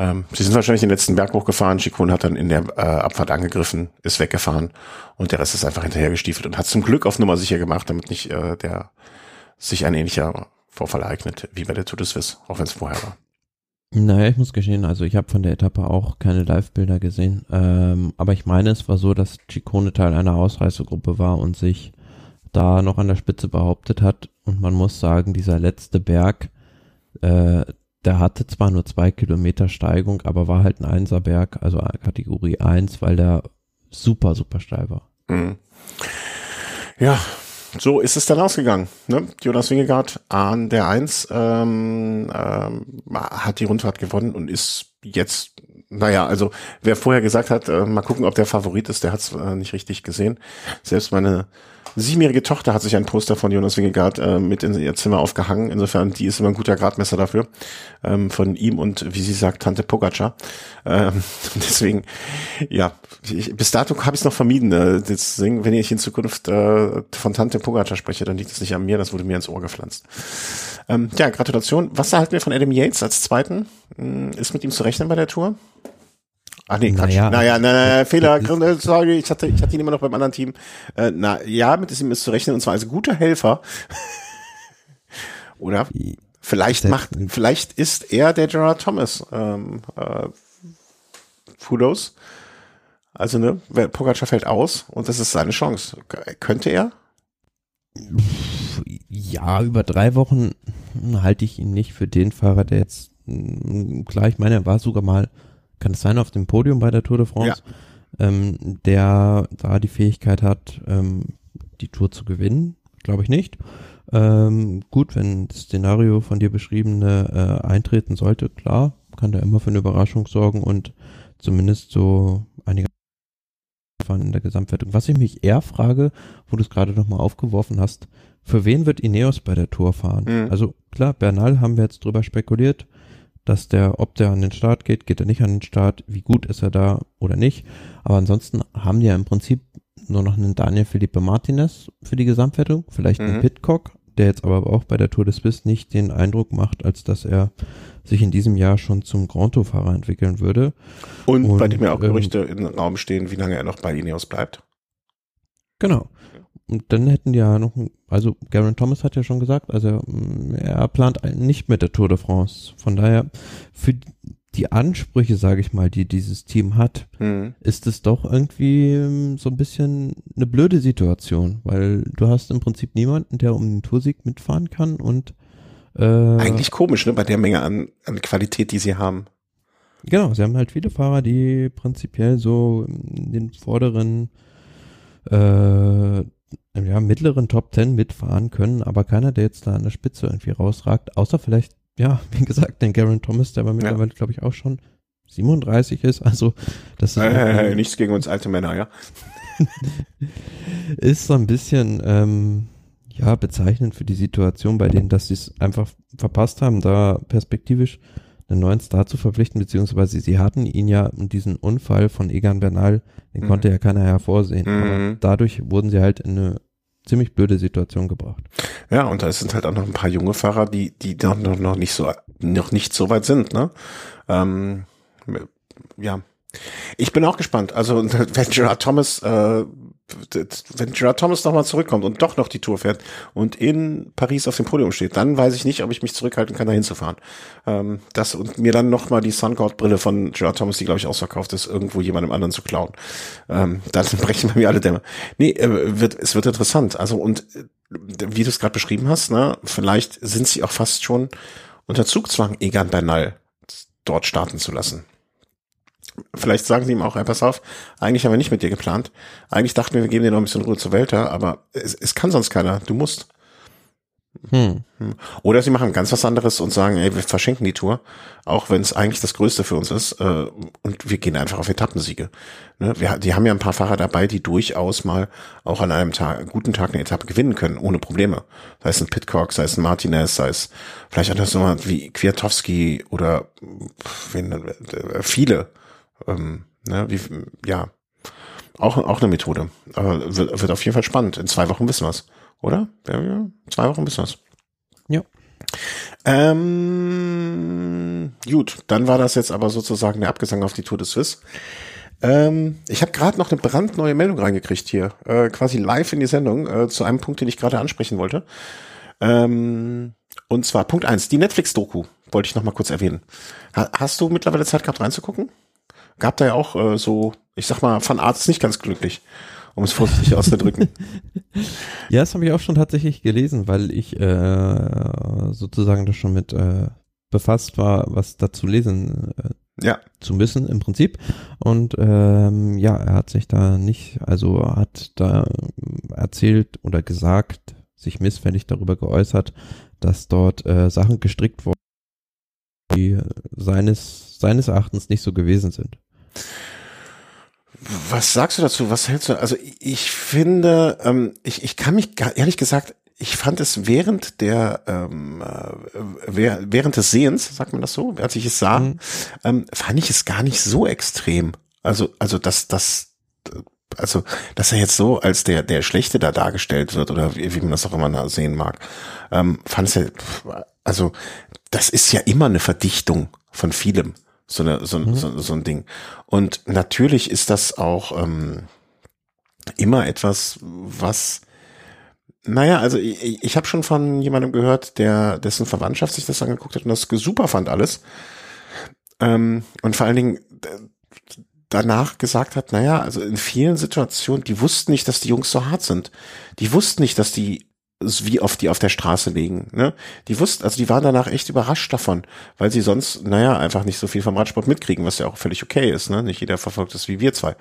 ähm, sie sind wahrscheinlich den letzten Berg hochgefahren. Chikun hat dann in der äh, Abfahrt angegriffen, ist weggefahren und der Rest ist einfach hinterhergestiefelt und hat zum Glück auf Nummer sicher gemacht, damit nicht äh, der sich ein ähnlicher Vorfall ereignet wie bei der Tour de Suisse, auch wenn es vorher war. Naja, ich muss gestehen, also ich habe von der Etappe auch keine Live-Bilder gesehen, ähm, aber ich meine, es war so, dass Chicone Teil einer Ausreißergruppe war und sich da noch an der Spitze behauptet hat und man muss sagen, dieser letzte Berg, äh, der hatte zwar nur zwei Kilometer Steigung, aber war halt ein Einserberg, also Kategorie 1, weil der super, super steil war. Mhm. Ja, so ist es dann ausgegangen. Ne? Jonas Wingegaard an der 1 ähm, ähm, hat die Rundfahrt gewonnen und ist jetzt, naja, also wer vorher gesagt hat, äh, mal gucken, ob der Favorit ist, der hat es äh, nicht richtig gesehen. Selbst meine siebenjährige Tochter hat sich ein Poster von Jonas Wingegaard äh, mit in ihr Zimmer aufgehangen. Insofern, die ist immer ein guter Gradmesser dafür. Ähm, von ihm und, wie sie sagt, Tante Pogacar. Ähm, deswegen, ja, ich, bis dato habe ich es noch vermieden. Äh, deswegen, wenn ich in Zukunft äh, von Tante Pogacar spreche, dann liegt es nicht an mir, das wurde mir ins Ohr gepflanzt. Ähm, ja, Gratulation. Was erhalten wir von Adam Yates als Zweiten? Hm, ist mit ihm zu rechnen bei der Tour? Ach nee, Quatsch. Naja, naja, naja, Fehler, sorry, ich hatte, ich hatte ihn immer noch beim anderen Team. Äh, na, ja, mit ihm ist zu rechnen, und zwar als guter Helfer. Oder? Vielleicht macht, vielleicht ist er der Gerard Thomas. Ähm, äh, knows? Also, ne, Pogacar fällt aus und das ist seine Chance. Könnte er? Ja, über drei Wochen halte ich ihn nicht für den Fahrer, der jetzt, klar, ich meine, er war sogar mal kann es sein, auf dem Podium bei der Tour de France, ja. ähm, der da die Fähigkeit hat, ähm, die Tour zu gewinnen? Glaube ich nicht. Ähm, gut, wenn das Szenario von dir beschriebene äh, eintreten sollte, klar, kann der immer für eine Überraschung sorgen und zumindest so einige in der Gesamtwertung. Was ich mich eher frage, wo du es gerade nochmal aufgeworfen hast, für wen wird Ineos bei der Tour fahren? Mhm. Also klar, Bernal haben wir jetzt drüber spekuliert, dass der, ob der an den Start geht, geht er nicht an den Start, wie gut ist er da oder nicht. Aber ansonsten haben die ja im Prinzip nur noch einen Daniel Felipe Martinez für die Gesamtwertung, vielleicht mhm. einen Pitcock, der jetzt aber auch bei der Tour de Suisse nicht den Eindruck macht, als dass er sich in diesem Jahr schon zum Grand Tour-Fahrer entwickeln würde. Und, Und bei dem ja auch Gerüchte ähm, im Raum stehen, wie lange er noch bei Ineos bleibt. Genau. Und dann hätten die ja noch, also Garen Thomas hat ja schon gesagt, also mm, er plant nicht mit der Tour de France. Von daher, für die Ansprüche, sage ich mal, die dieses Team hat, mhm. ist es doch irgendwie mm, so ein bisschen eine blöde Situation, weil du hast im Prinzip niemanden, der um den Toursieg mitfahren kann und äh, eigentlich komisch, ne, bei der Menge an, an Qualität, die sie haben. Genau, sie haben halt viele Fahrer, die prinzipiell so in den vorderen äh, ja, mittleren Top Ten mitfahren können, aber keiner, der jetzt da an der Spitze irgendwie rausragt, außer vielleicht, ja, wie gesagt, den Garen Thomas, der aber mittlerweile, ja. glaube ich, auch schon 37 ist, also das ist äh, nichts gegen uns alte Männer, ja. ist so ein bisschen ähm, ja bezeichnend für die Situation bei denen, dass sie es einfach verpasst haben, da perspektivisch einen neuen Star zu verpflichten, beziehungsweise sie hatten ihn ja und diesen Unfall von Egan Bernal, den mhm. konnte ja keiner hervorsehen. Mhm. Aber dadurch wurden sie halt in eine ziemlich blöde Situation gebracht. Ja, und da sind halt auch noch ein paar junge Fahrer, die, die noch, noch, noch nicht so, noch nicht so weit sind, ne? Ähm, ja. Ich bin auch gespannt. Also, wenn Gerard Thomas, äh, wenn Gerard Thomas nochmal zurückkommt und doch noch die Tour fährt und in Paris auf dem Podium steht, dann weiß ich nicht, ob ich mich zurückhalten kann, da hinzufahren. Ähm, das und mir dann nochmal die Suncord-Brille von Gerard Thomas, die glaube ich ausverkauft ist, irgendwo jemandem anderen zu klauen. Ähm, dann brechen bei mir alle Dämme. Nee, äh, wird, es wird interessant. Also und äh, wie du es gerade beschrieben hast, ne, vielleicht sind sie auch fast schon unter Zugzwang, Egan Bernal dort starten zu lassen. Vielleicht sagen sie ihm auch, ey, pass auf, eigentlich haben wir nicht mit dir geplant. Eigentlich dachten wir, wir geben dir noch ein bisschen Ruhe zur Welt, aber es, es kann sonst keiner. Du musst. Hm. hm. Oder sie machen ganz was anderes und sagen, ey, wir verschenken die Tour, auch wenn es eigentlich das Größte für uns ist, äh, und wir gehen einfach auf Etappensiege. Ne? Wir, die haben ja ein paar Fahrer dabei, die durchaus mal auch an einem Tag, guten Tag eine Etappe gewinnen können, ohne Probleme. Sei es ein Pitcock, sei es ein Martinez, sei es vielleicht auch so mal wie Kwiatowski oder wen, äh, viele. Ähm, ne? wie, ja, auch, auch eine Methode. Aber wird, wird auf jeden Fall spannend. In zwei Wochen wissen wir's. Oder? Ja, zwei Wochen bis was. Ja. Ähm, gut, dann war das jetzt aber sozusagen der Abgesang auf die Tour de Suisse. Ähm, ich habe gerade noch eine brandneue Meldung reingekriegt hier, äh, quasi live in die Sendung, äh, zu einem Punkt, den ich gerade ansprechen wollte. Ähm, und zwar Punkt eins: die Netflix-Doku, wollte ich noch mal kurz erwähnen. Ha hast du mittlerweile Zeit gehabt reinzugucken? Gab da ja auch äh, so, ich sag mal, von Arzt nicht ganz glücklich um es vorsichtig auszudrücken. ja, das habe ich auch schon tatsächlich gelesen, weil ich äh, sozusagen das schon mit äh, befasst war, was dazu lesen äh, ja. zu müssen im Prinzip. Und ähm, ja, er hat sich da nicht, also hat da erzählt oder gesagt, sich missfällig darüber geäußert, dass dort äh, Sachen gestrickt wurden, die seines, seines Erachtens nicht so gewesen sind. Was sagst du dazu? Was hältst du? Also ich finde, ähm, ich, ich kann mich gar, ehrlich gesagt, ich fand es während der ähm, äh, während des Sehens, sagt man das so, als ich es sah, mhm. ähm, fand ich es gar nicht so extrem. Also also dass das also dass er jetzt so als der der Schlechte da dargestellt wird oder wie, wie man das auch immer sehen mag, ähm, fand es ja also das ist ja immer eine Verdichtung von vielem so, eine, so, mhm. so, so ein Ding. Und natürlich ist das auch ähm, immer etwas, was naja, also ich, ich habe schon von jemandem gehört, der dessen Verwandtschaft sich das angeguckt hat und das super fand alles. Ähm, und vor allen Dingen danach gesagt hat, naja, also in vielen Situationen, die wussten nicht, dass die Jungs so hart sind. Die wussten nicht, dass die wie oft die auf der Straße liegen. Ne? Die wussten, also die waren danach echt überrascht davon, weil sie sonst, naja, einfach nicht so viel vom Radsport mitkriegen, was ja auch völlig okay ist. Ne? Nicht jeder verfolgt das wie wir zwei.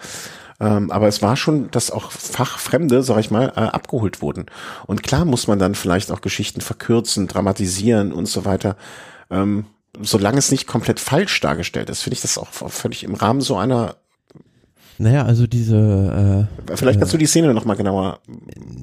Ähm, aber es war schon, dass auch Fachfremde, sag ich mal, äh, abgeholt wurden. Und klar muss man dann vielleicht auch Geschichten verkürzen, dramatisieren und so weiter. Ähm, solange es nicht komplett falsch dargestellt ist, finde ich das auch völlig im Rahmen so einer naja, also diese. Äh, Vielleicht kannst äh, du die Szene noch mal genauer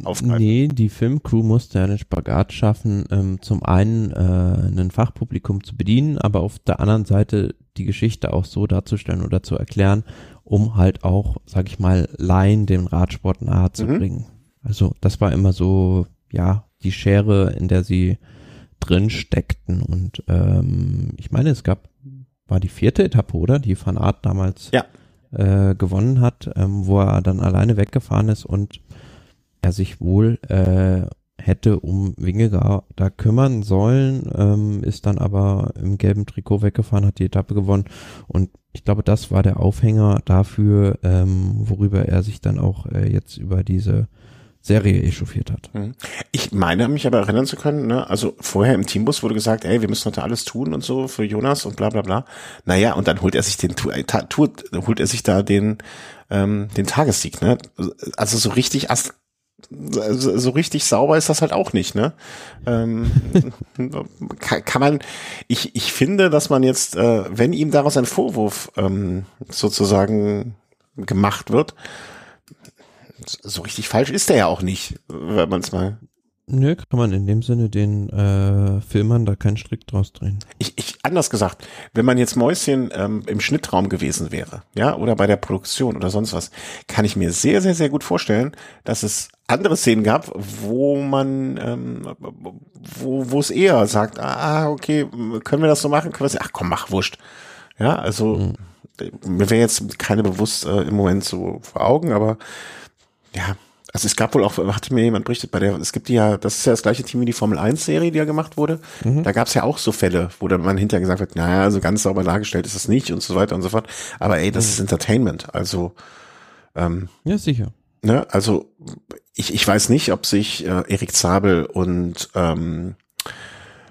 aufgreifen. Nee, die Filmcrew musste ja den Spagat schaffen, ähm, zum einen äh, ein Fachpublikum zu bedienen, aber auf der anderen Seite die Geschichte auch so darzustellen oder zu erklären, um halt auch, sag ich mal, Laien dem Radsport nahe zu mhm. bringen. Also das war immer so, ja, die Schere, in der sie drin steckten. Und ähm, ich meine, es gab, war die vierte Etappe, oder? Die Van Art damals. Ja äh, gewonnen hat, ähm, wo er dann alleine weggefahren ist und er sich wohl äh, hätte um Wingegar da kümmern sollen, ähm, ist dann aber im gelben Trikot weggefahren, hat die Etappe gewonnen. Und ich glaube, das war der Aufhänger dafür, ähm, worüber er sich dann auch äh, jetzt über diese Serie echauffiert hat. Mhm. Ich meine, mich aber erinnern zu können, ne? also vorher im Teambus wurde gesagt, ey, wir müssen heute alles tun und so für Jonas und bla bla bla. Naja, und dann holt er sich den Tour, Tour holt er sich da den, ähm, den Tagessieg, ne? Also so richtig ast so richtig sauber ist das halt auch nicht, ne? Ähm, kann, kann man, ich, ich finde, dass man jetzt, äh, wenn ihm daraus ein Vorwurf ähm, sozusagen gemacht wird, so richtig falsch ist der ja auch nicht, wenn man es mal. Nö, kann man in dem Sinne den äh, Filmern da keinen Strick draus drehen. Ich, ich anders gesagt, wenn man jetzt Mäuschen ähm, im Schnittraum gewesen wäre, ja, oder bei der Produktion oder sonst was, kann ich mir sehr, sehr, sehr gut vorstellen, dass es andere Szenen gab, wo man, ähm, wo, wo es eher sagt, ah, okay, können wir das so machen? Können wir das, ach komm, mach wurscht. Ja, also mhm. mir wäre jetzt keine bewusst äh, im Moment so vor Augen, aber ja, also es gab wohl auch, hatte mir jemand berichtet, bei der, es gibt ja, das ist ja das gleiche Team wie die Formel 1 Serie, die ja gemacht wurde. Mhm. Da gab es ja auch so Fälle, wo dann man hinterher gesagt hat, naja, so ganz sauber dargestellt ist das nicht und so weiter und so fort. Aber ey, das mhm. ist Entertainment. Also ähm, Ja, sicher. Ne, also ich, ich weiß nicht, ob sich äh, Erik Zabel und ähm,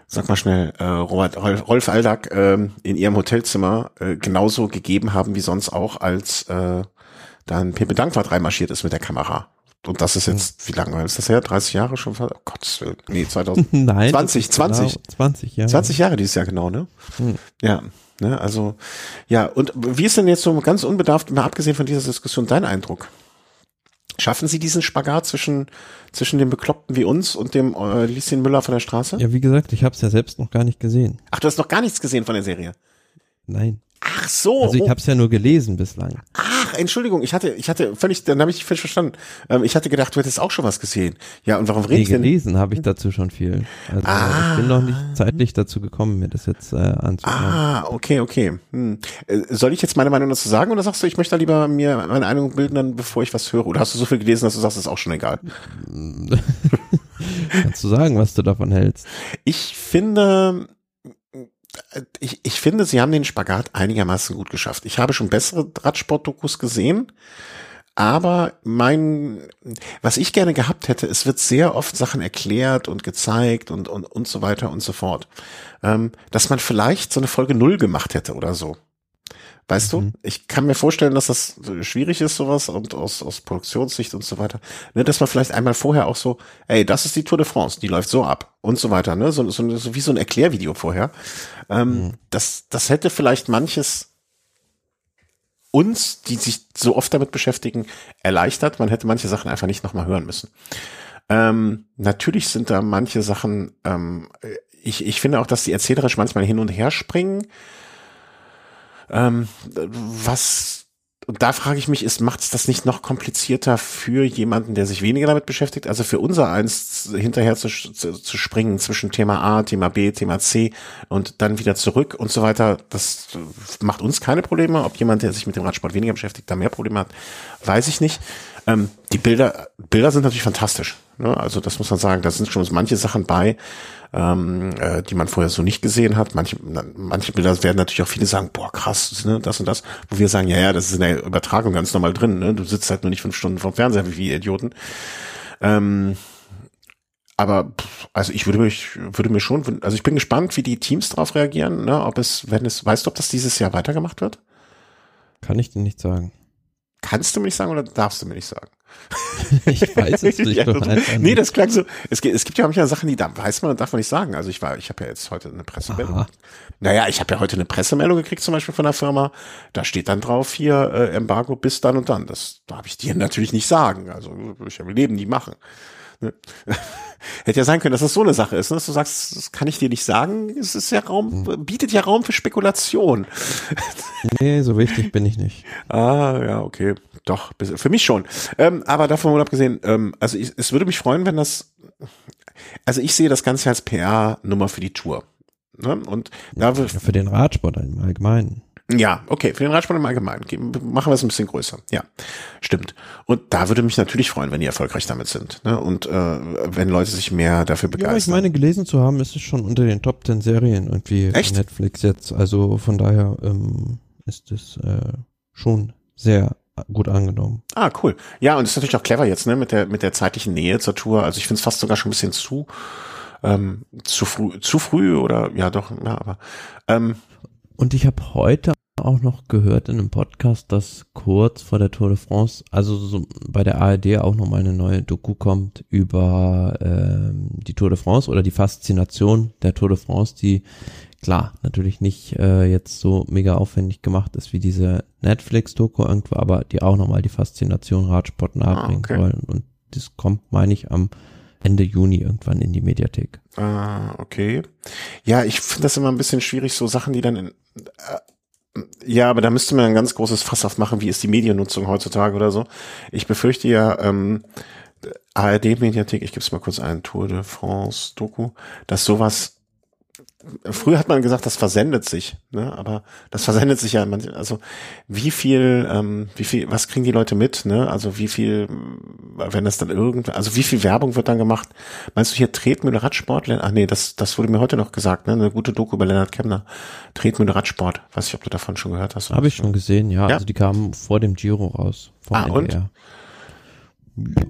sag mal schnell, äh, Robert, Rolf, Rolf Aldag äh, in ihrem Hotelzimmer äh, genauso gegeben haben wie sonst auch, als äh, dann Pepe Dankwart reinmarschiert ist mit der Kamera. Und das ist jetzt, wie lange ist das her? 30 Jahre schon? Oh Gott, nee, 2000. Nein. 20, 20. Genau 20 Jahre. 20 Jahre dieses Jahr genau, ne? Hm. Ja. Ne, also, ja, und wie ist denn jetzt so ganz unbedarft, mal abgesehen von dieser Diskussion, dein Eindruck? Schaffen Sie diesen Spagat zwischen, zwischen dem Bekloppten wie uns und dem äh, Lieschen Müller von der Straße? Ja, wie gesagt, ich habe es ja selbst noch gar nicht gesehen. Ach, du hast noch gar nichts gesehen von der Serie? Nein. Ach so. Also ich oh. habe es ja nur gelesen bislang. Ach, Entschuldigung, ich hatte, ich hatte völlig, dann habe ich dich falsch verstanden. Ähm, ich hatte gedacht, du hättest auch schon was gesehen. Ja, und warum redest nee, du denn? gelesen habe ich dazu schon viel. Also ah. ich bin noch nicht zeitlich dazu gekommen, mir das jetzt äh, anzuschauen. Ah, okay, okay. Hm. Äh, soll ich jetzt meine Meinung dazu sagen oder sagst du, ich möchte da lieber mir meine Meinung bilden, dann, bevor ich was höre? Oder hast du so viel gelesen, dass du sagst, ist auch schon egal? Kannst du sagen, was du davon hältst? Ich finde, ich, ich finde, sie haben den Spagat einigermaßen gut geschafft. Ich habe schon bessere Radsport-Dokus gesehen, aber mein, was ich gerne gehabt hätte, es wird sehr oft Sachen erklärt und gezeigt und, und, und so weiter und so fort. Ähm, dass man vielleicht so eine Folge Null gemacht hätte oder so. Weißt mhm. du, ich kann mir vorstellen, dass das schwierig ist, sowas und aus, aus Produktionssicht und so weiter. Ne, dass man vielleicht einmal vorher auch so, ey, das ist die Tour de France, die läuft so ab und so weiter, ne? So, so, so wie so ein Erklärvideo vorher. Ähm, mhm. das, das hätte vielleicht manches uns, die sich so oft damit beschäftigen, erleichtert. Man hätte manche Sachen einfach nicht nochmal hören müssen. Ähm, natürlich sind da manche Sachen, ähm, ich, ich finde auch, dass die erzählerisch manchmal hin und her springen. Ähm, was und da frage ich mich, ist, macht es das nicht noch komplizierter für jemanden, der sich weniger damit beschäftigt? Also für unser eins hinterher zu, zu, zu springen zwischen Thema A, Thema B, Thema C und dann wieder zurück und so weiter, das macht uns keine Probleme. Ob jemand, der sich mit dem Radsport weniger beschäftigt, da mehr Probleme hat, weiß ich nicht. Ähm, die Bilder, Bilder sind natürlich fantastisch. Ne? Also das muss man sagen, da sind schon manche Sachen bei, ähm, äh, die man vorher so nicht gesehen hat. Manche, manche Bilder werden natürlich auch viele sagen, boah, krass, ne, das und das. Wo wir sagen, ja, ja, das ist in der Übertragung ganz normal drin. Ne? Du sitzt halt nur nicht fünf Stunden vom Fernseher wie Idioten. Ähm, aber also ich würde mich würde mir schon also ich bin gespannt wie die Teams darauf reagieren ne ob es wenn es weißt du ob das dieses Jahr weitergemacht wird kann ich dir nicht sagen kannst du mir nicht sagen oder darfst du mir nicht sagen ich weiß es nicht. ja, nee, das klang so. Es gibt, es gibt ja manchmal Sachen, die da weiß man und darf man nicht sagen. Also ich war, ich habe ja jetzt heute eine Pressemeldung. Aha. Naja, ich habe ja heute eine Pressemeldung gekriegt, zum Beispiel von der Firma. Da steht dann drauf hier äh, Embargo bis dann und dann. Das darf ich dir natürlich nicht sagen. Also ich im Leben nie machen. Ne? Hätte ja sein können, dass das so eine Sache ist, ne? dass du sagst, das kann ich dir nicht sagen. Es ist ja Raum, hm. bietet ja Raum für Spekulation. Nee, so wichtig bin ich nicht. Ah, ja, okay. Doch, für mich schon. Ähm, aber davon mal abgesehen, ähm, also ich, es würde mich freuen, wenn das, also ich sehe das Ganze als PR-Nummer für die Tour. Ne? Und da ja, für den Radsport im Allgemeinen. Ja, okay, für den Radsport im Allgemeinen. Machen wir es ein bisschen größer. Ja, stimmt. Und da würde mich natürlich freuen, wenn die erfolgreich damit sind. Ne? Und äh, wenn Leute sich mehr dafür begeistern. Ja, ich meine, gelesen zu haben, ist es schon unter den Top 10 Serien irgendwie Echt? Netflix jetzt. Also von daher ähm, ist es äh, schon sehr gut angenommen. Ah, cool. Ja, und ist natürlich auch clever jetzt, ne, mit der, mit der zeitlichen Nähe zur Tour. Also ich finde es fast sogar schon ein bisschen zu, ähm, zu früh, zu früh oder ja doch, ja, aber ähm, und ich habe heute auch noch gehört in einem Podcast, dass kurz vor der Tour de France, also so bei der ARD auch nochmal eine neue Doku kommt über ähm, die Tour de France oder die Faszination der Tour de France, die klar natürlich nicht äh, jetzt so mega aufwendig gemacht ist wie diese Netflix-Doku irgendwo, aber die auch nochmal die Faszination Radsport nahebringen ah, okay. sollen. Und das kommt, meine ich, am Ende Juni irgendwann in die Mediathek. Ah, okay. Ja, ich finde das immer ein bisschen schwierig, so Sachen, die dann in, äh, ja, aber da müsste man ein ganz großes Fass aufmachen, wie ist die Mediennutzung heutzutage oder so. Ich befürchte ja, ähm, ARD-Mediathek, ich gebe es mal kurz ein, Tour de France Doku, dass sowas früher hat man gesagt, das versendet sich, ne? aber das versendet sich ja manchmal, also wie viel, ähm, wie viel, was kriegen die Leute mit, ne? Also wie viel, wenn das dann irgend, also wie viel Werbung wird dann gemacht? Meinst du hier Tretmühle Radsport? Ach nee, das, das wurde mir heute noch gesagt, ne? Eine gute Doku über Lennart Kemner. Tretmühle Radsport. Weiß ich, ob du davon schon gehört hast. Habe ich schon gesehen, ja. ja. Also die kamen vor dem Giro raus. Vom ah, NDR. und?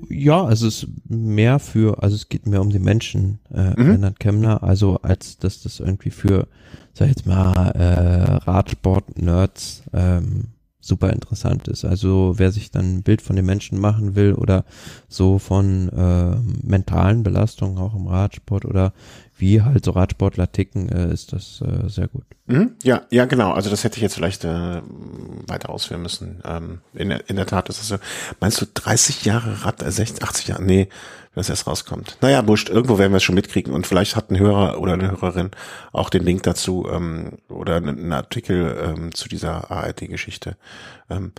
Ja, also es ist mehr für, also es geht mehr um die Menschen, äh, mhm. Lennart Kemner, also als dass das irgendwie für, sag ich jetzt mal, äh, Radsport-Nerds ähm, super interessant ist. Also wer sich dann ein Bild von den Menschen machen will oder so von äh, mentalen Belastungen auch im Radsport oder wie halt so Radsportler ticken, äh, ist das äh, sehr gut. Mhm, ja, ja, genau. Also das hätte ich jetzt vielleicht äh, weiter ausführen müssen. Ähm, in, der, in der Tat ist es so. Meinst du 30 Jahre Rad, äh, 60, 80 Jahre? Nee, wenn es erst rauskommt. Naja, wurscht, irgendwo werden wir es schon mitkriegen und vielleicht hat ein Hörer oder eine Hörerin auch den Link dazu ähm, oder einen Artikel ähm, zu dieser ARD-Geschichte. Ähm,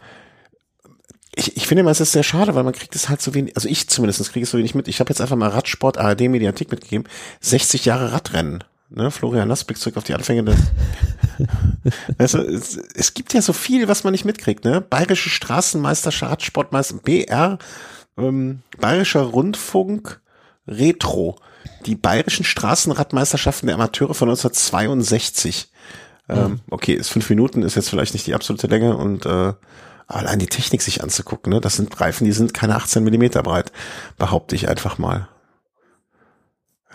ich, ich finde immer, es ist sehr schade, weil man kriegt es halt so wenig, also ich zumindest kriege es so wenig mit. Ich habe jetzt einfach mal Radsport ARD Mediathek mitgegeben, 60 Jahre Radrennen. Ne, Florian Lassblick zurück auf die Anfänge des. also, es, es gibt ja so viel, was man nicht mitkriegt, ne? Bayerische Straßenmeisterschaft, Radsportmeister, BR, ähm, Bayerischer Rundfunk, Retro. Die bayerischen Straßenradmeisterschaften der Amateure von 1962. Ähm, mhm. okay, ist fünf Minuten, ist jetzt vielleicht nicht die absolute Länge und äh, allein die Technik sich anzugucken, ne? Das sind Reifen, die sind keine 18 Millimeter breit, behaupte ich einfach mal.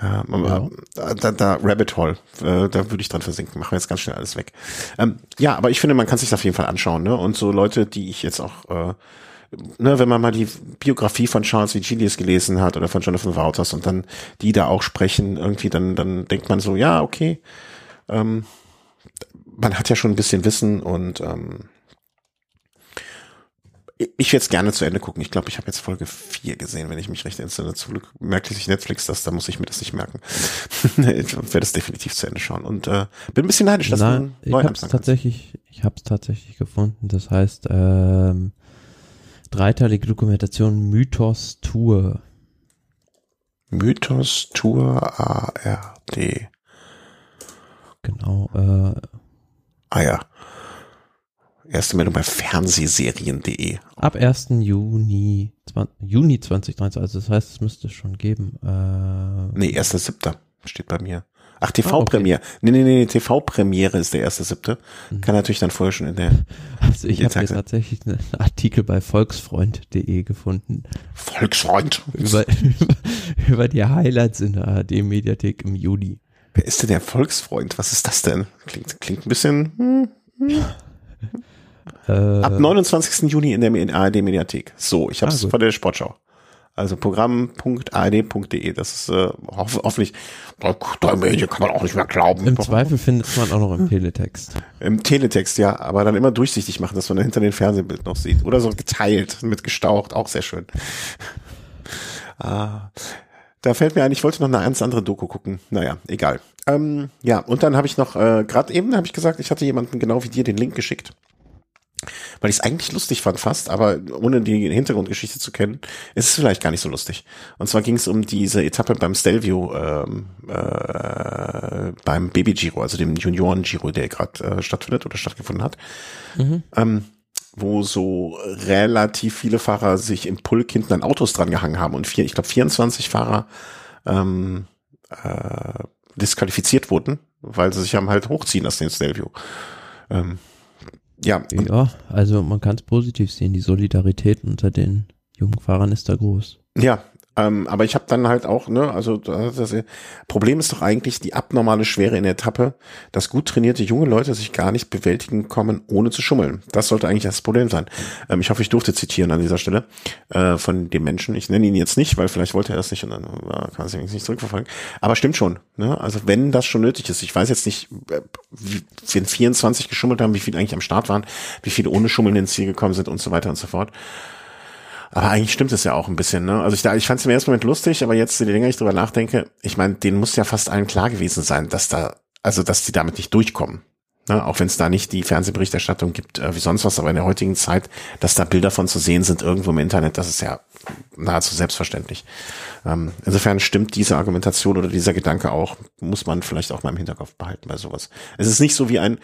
Ja, ja. Da, da Rabbit Hole, äh, da würde ich dran versinken. Machen wir jetzt ganz schnell alles weg. Ähm, ja, aber ich finde, man kann sich das auf jeden Fall anschauen, ne? Und so Leute, die ich jetzt auch, äh, ne, wenn man mal die Biografie von Charles Vigilius gelesen hat oder von Jonathan Wouters und dann die da auch sprechen, irgendwie, dann, dann denkt man so, ja, okay, ähm, man hat ja schon ein bisschen Wissen und ähm, ich werde es gerne zu Ende gucken. Ich glaube, ich habe jetzt Folge 4 gesehen, wenn ich mich recht entsinne. Zum Glück merkt sich Netflix das, da muss ich mir das nicht merken. ich werde es definitiv zu Ende schauen. Und äh, bin ein bisschen neidisch, dass Nein, du neu ich hab's tatsächlich, Ich habe es tatsächlich gefunden. Das heißt, ähm, dreiteilige Dokumentation Mythos Tour. Mythos Tour ARD. Genau. Äh, ah ja. Erste Meldung bei Fernsehserien.de. Ab 1. Juni, 20, Juni 2019, also das heißt, es müsste es schon geben. Äh, nee, 1.7. steht bei mir. Ach, TV-Premiere. Ah, okay. Nee, nee, nee, TV-Premiere ist der 1.7. Mhm. Kann natürlich dann vorher schon in der. Also ich habe tatsächlich einen Artikel bei volksfreund.de gefunden. Volksfreund? Über, über die Highlights in der ARD-Mediathek im Juni. Wer ist denn der Volksfreund? Was ist das denn? Klingt, klingt ein bisschen. Hm, hm. Äh, Ab 29. Juni in der ARD Mediathek. So, ich habe es ah, von der Sportschau. Also programm.ard.de. Das ist äh, hoff, hoffentlich. Da Medien kann man auch nicht mehr glauben. Im Zweifel findet man auch noch im Teletext. Im Teletext, ja, aber dann immer durchsichtig machen, dass man dann hinter den Fernsehbild noch sieht. Oder so geteilt, mit gestaucht, auch sehr schön. ah, da fällt mir ein, ich wollte noch eine ganz andere Doku gucken. Naja, egal. Ähm, ja, und dann habe ich noch, äh, gerade eben habe ich gesagt, ich hatte jemanden genau wie dir den Link geschickt weil ich es eigentlich lustig fand fast, aber ohne die Hintergrundgeschichte zu kennen, ist es vielleicht gar nicht so lustig. Und zwar ging es um diese Etappe beim Stelvio, ähm, äh, beim Baby Giro, also dem Junioren Giro, der gerade äh, stattfindet oder stattgefunden hat. Mhm. Ähm, wo so relativ viele Fahrer sich im Pulk hinten an Autos dran gehangen haben und vier, ich glaube 24 Fahrer ähm, äh, disqualifiziert wurden, weil sie sich haben halt hochziehen lassen, den Stelvio. Ähm, ja. Ja, also man kann es positiv sehen. Die Solidarität unter den jungen Fahrern ist da groß. Ja, ähm, aber ich habe dann halt auch, ne, also das Problem ist doch eigentlich die abnormale Schwere in der Etappe, dass gut trainierte junge Leute sich gar nicht bewältigen kommen, ohne zu schummeln. Das sollte eigentlich das Problem sein. Ähm, ich hoffe, ich durfte zitieren an dieser Stelle äh, von dem Menschen. Ich nenne ihn jetzt nicht, weil vielleicht wollte er das nicht und dann äh, kann er sich nicht zurückverfolgen. Aber stimmt schon. Ne? Also wenn das schon nötig ist, ich weiß jetzt nicht, äh, wie, wenn 24 geschummelt haben, wie viele eigentlich am Start waren, wie viele ohne Schummeln ins Ziel gekommen sind und so weiter und so fort. Aber eigentlich stimmt es ja auch ein bisschen, ne? Also ich, ich fand es im ersten Moment lustig, aber jetzt, je länger ich drüber nachdenke, ich meine, denen muss ja fast allen klar gewesen sein, dass da, also dass die damit nicht durchkommen. Ne? Auch wenn es da nicht die Fernsehberichterstattung gibt, äh, wie sonst was, aber in der heutigen Zeit, dass da Bilder von zu sehen sind irgendwo im Internet, das ist ja nahezu selbstverständlich. Ähm, insofern stimmt diese Argumentation oder dieser Gedanke auch, muss man vielleicht auch mal im Hinterkopf behalten bei sowas. Es ist nicht so wie ein,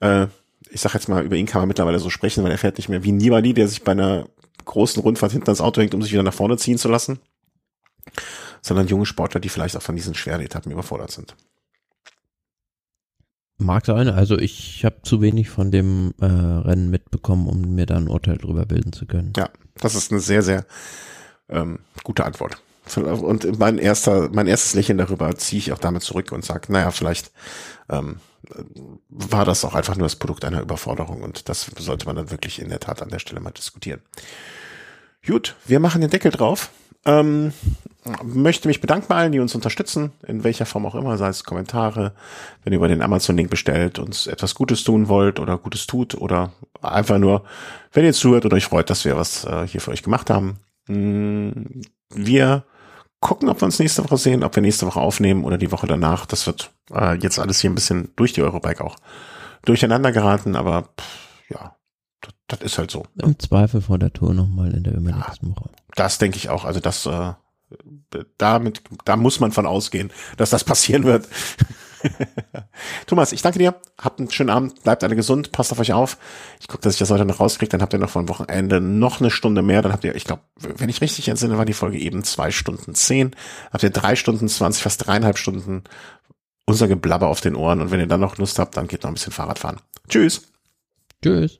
äh, ich sag jetzt mal, über ihn kann man mittlerweile so sprechen, weil er fährt nicht mehr wie Nibali, der sich bei einer großen Rundfahrt hinten ans Auto hängt, um sich wieder nach vorne ziehen zu lassen, sondern junge Sportler, die vielleicht auch von diesen schweren Etappen überfordert sind. Mag sein, also ich habe zu wenig von dem äh, Rennen mitbekommen, um mir da ein Urteil drüber bilden zu können. Ja, das ist eine sehr, sehr ähm, gute Antwort. Und mein erster, mein erstes Lächeln darüber ziehe ich auch damit zurück und sage, naja, vielleicht ähm, war das auch einfach nur das Produkt einer Überforderung und das sollte man dann wirklich in der Tat an der Stelle mal diskutieren. Gut, wir machen den Deckel drauf. Ähm, möchte mich bedanken bei allen, die uns unterstützen, in welcher Form auch immer, sei es Kommentare, wenn ihr über den Amazon-Link bestellt, uns etwas Gutes tun wollt oder Gutes tut oder einfach nur, wenn ihr zuhört und euch freut, dass wir was äh, hier für euch gemacht haben. Mm, wir gucken, ob wir uns nächste Woche sehen, ob wir nächste Woche aufnehmen oder die Woche danach. Das wird äh, jetzt alles hier ein bisschen durch die Eurobike auch durcheinander geraten, aber pff, ja, das, das ist halt so. Im Zweifel vor der Tour nochmal in der übernächsten ja, Woche. Das denke ich auch. Also das, äh, damit, da muss man von ausgehen, dass das passieren wird. Thomas, ich danke dir. Habt einen schönen Abend. Bleibt alle gesund. Passt auf euch auf. Ich gucke, dass ich das heute noch rauskriege. Dann habt ihr noch vor dem Wochenende noch eine Stunde mehr. Dann habt ihr, ich glaube, wenn ich richtig entsinne, war die Folge eben zwei Stunden zehn. Habt ihr drei Stunden zwanzig, fast dreieinhalb Stunden unser Geblabber auf den Ohren. Und wenn ihr dann noch Lust habt, dann geht noch ein bisschen Fahrrad fahren. Tschüss. Tschüss.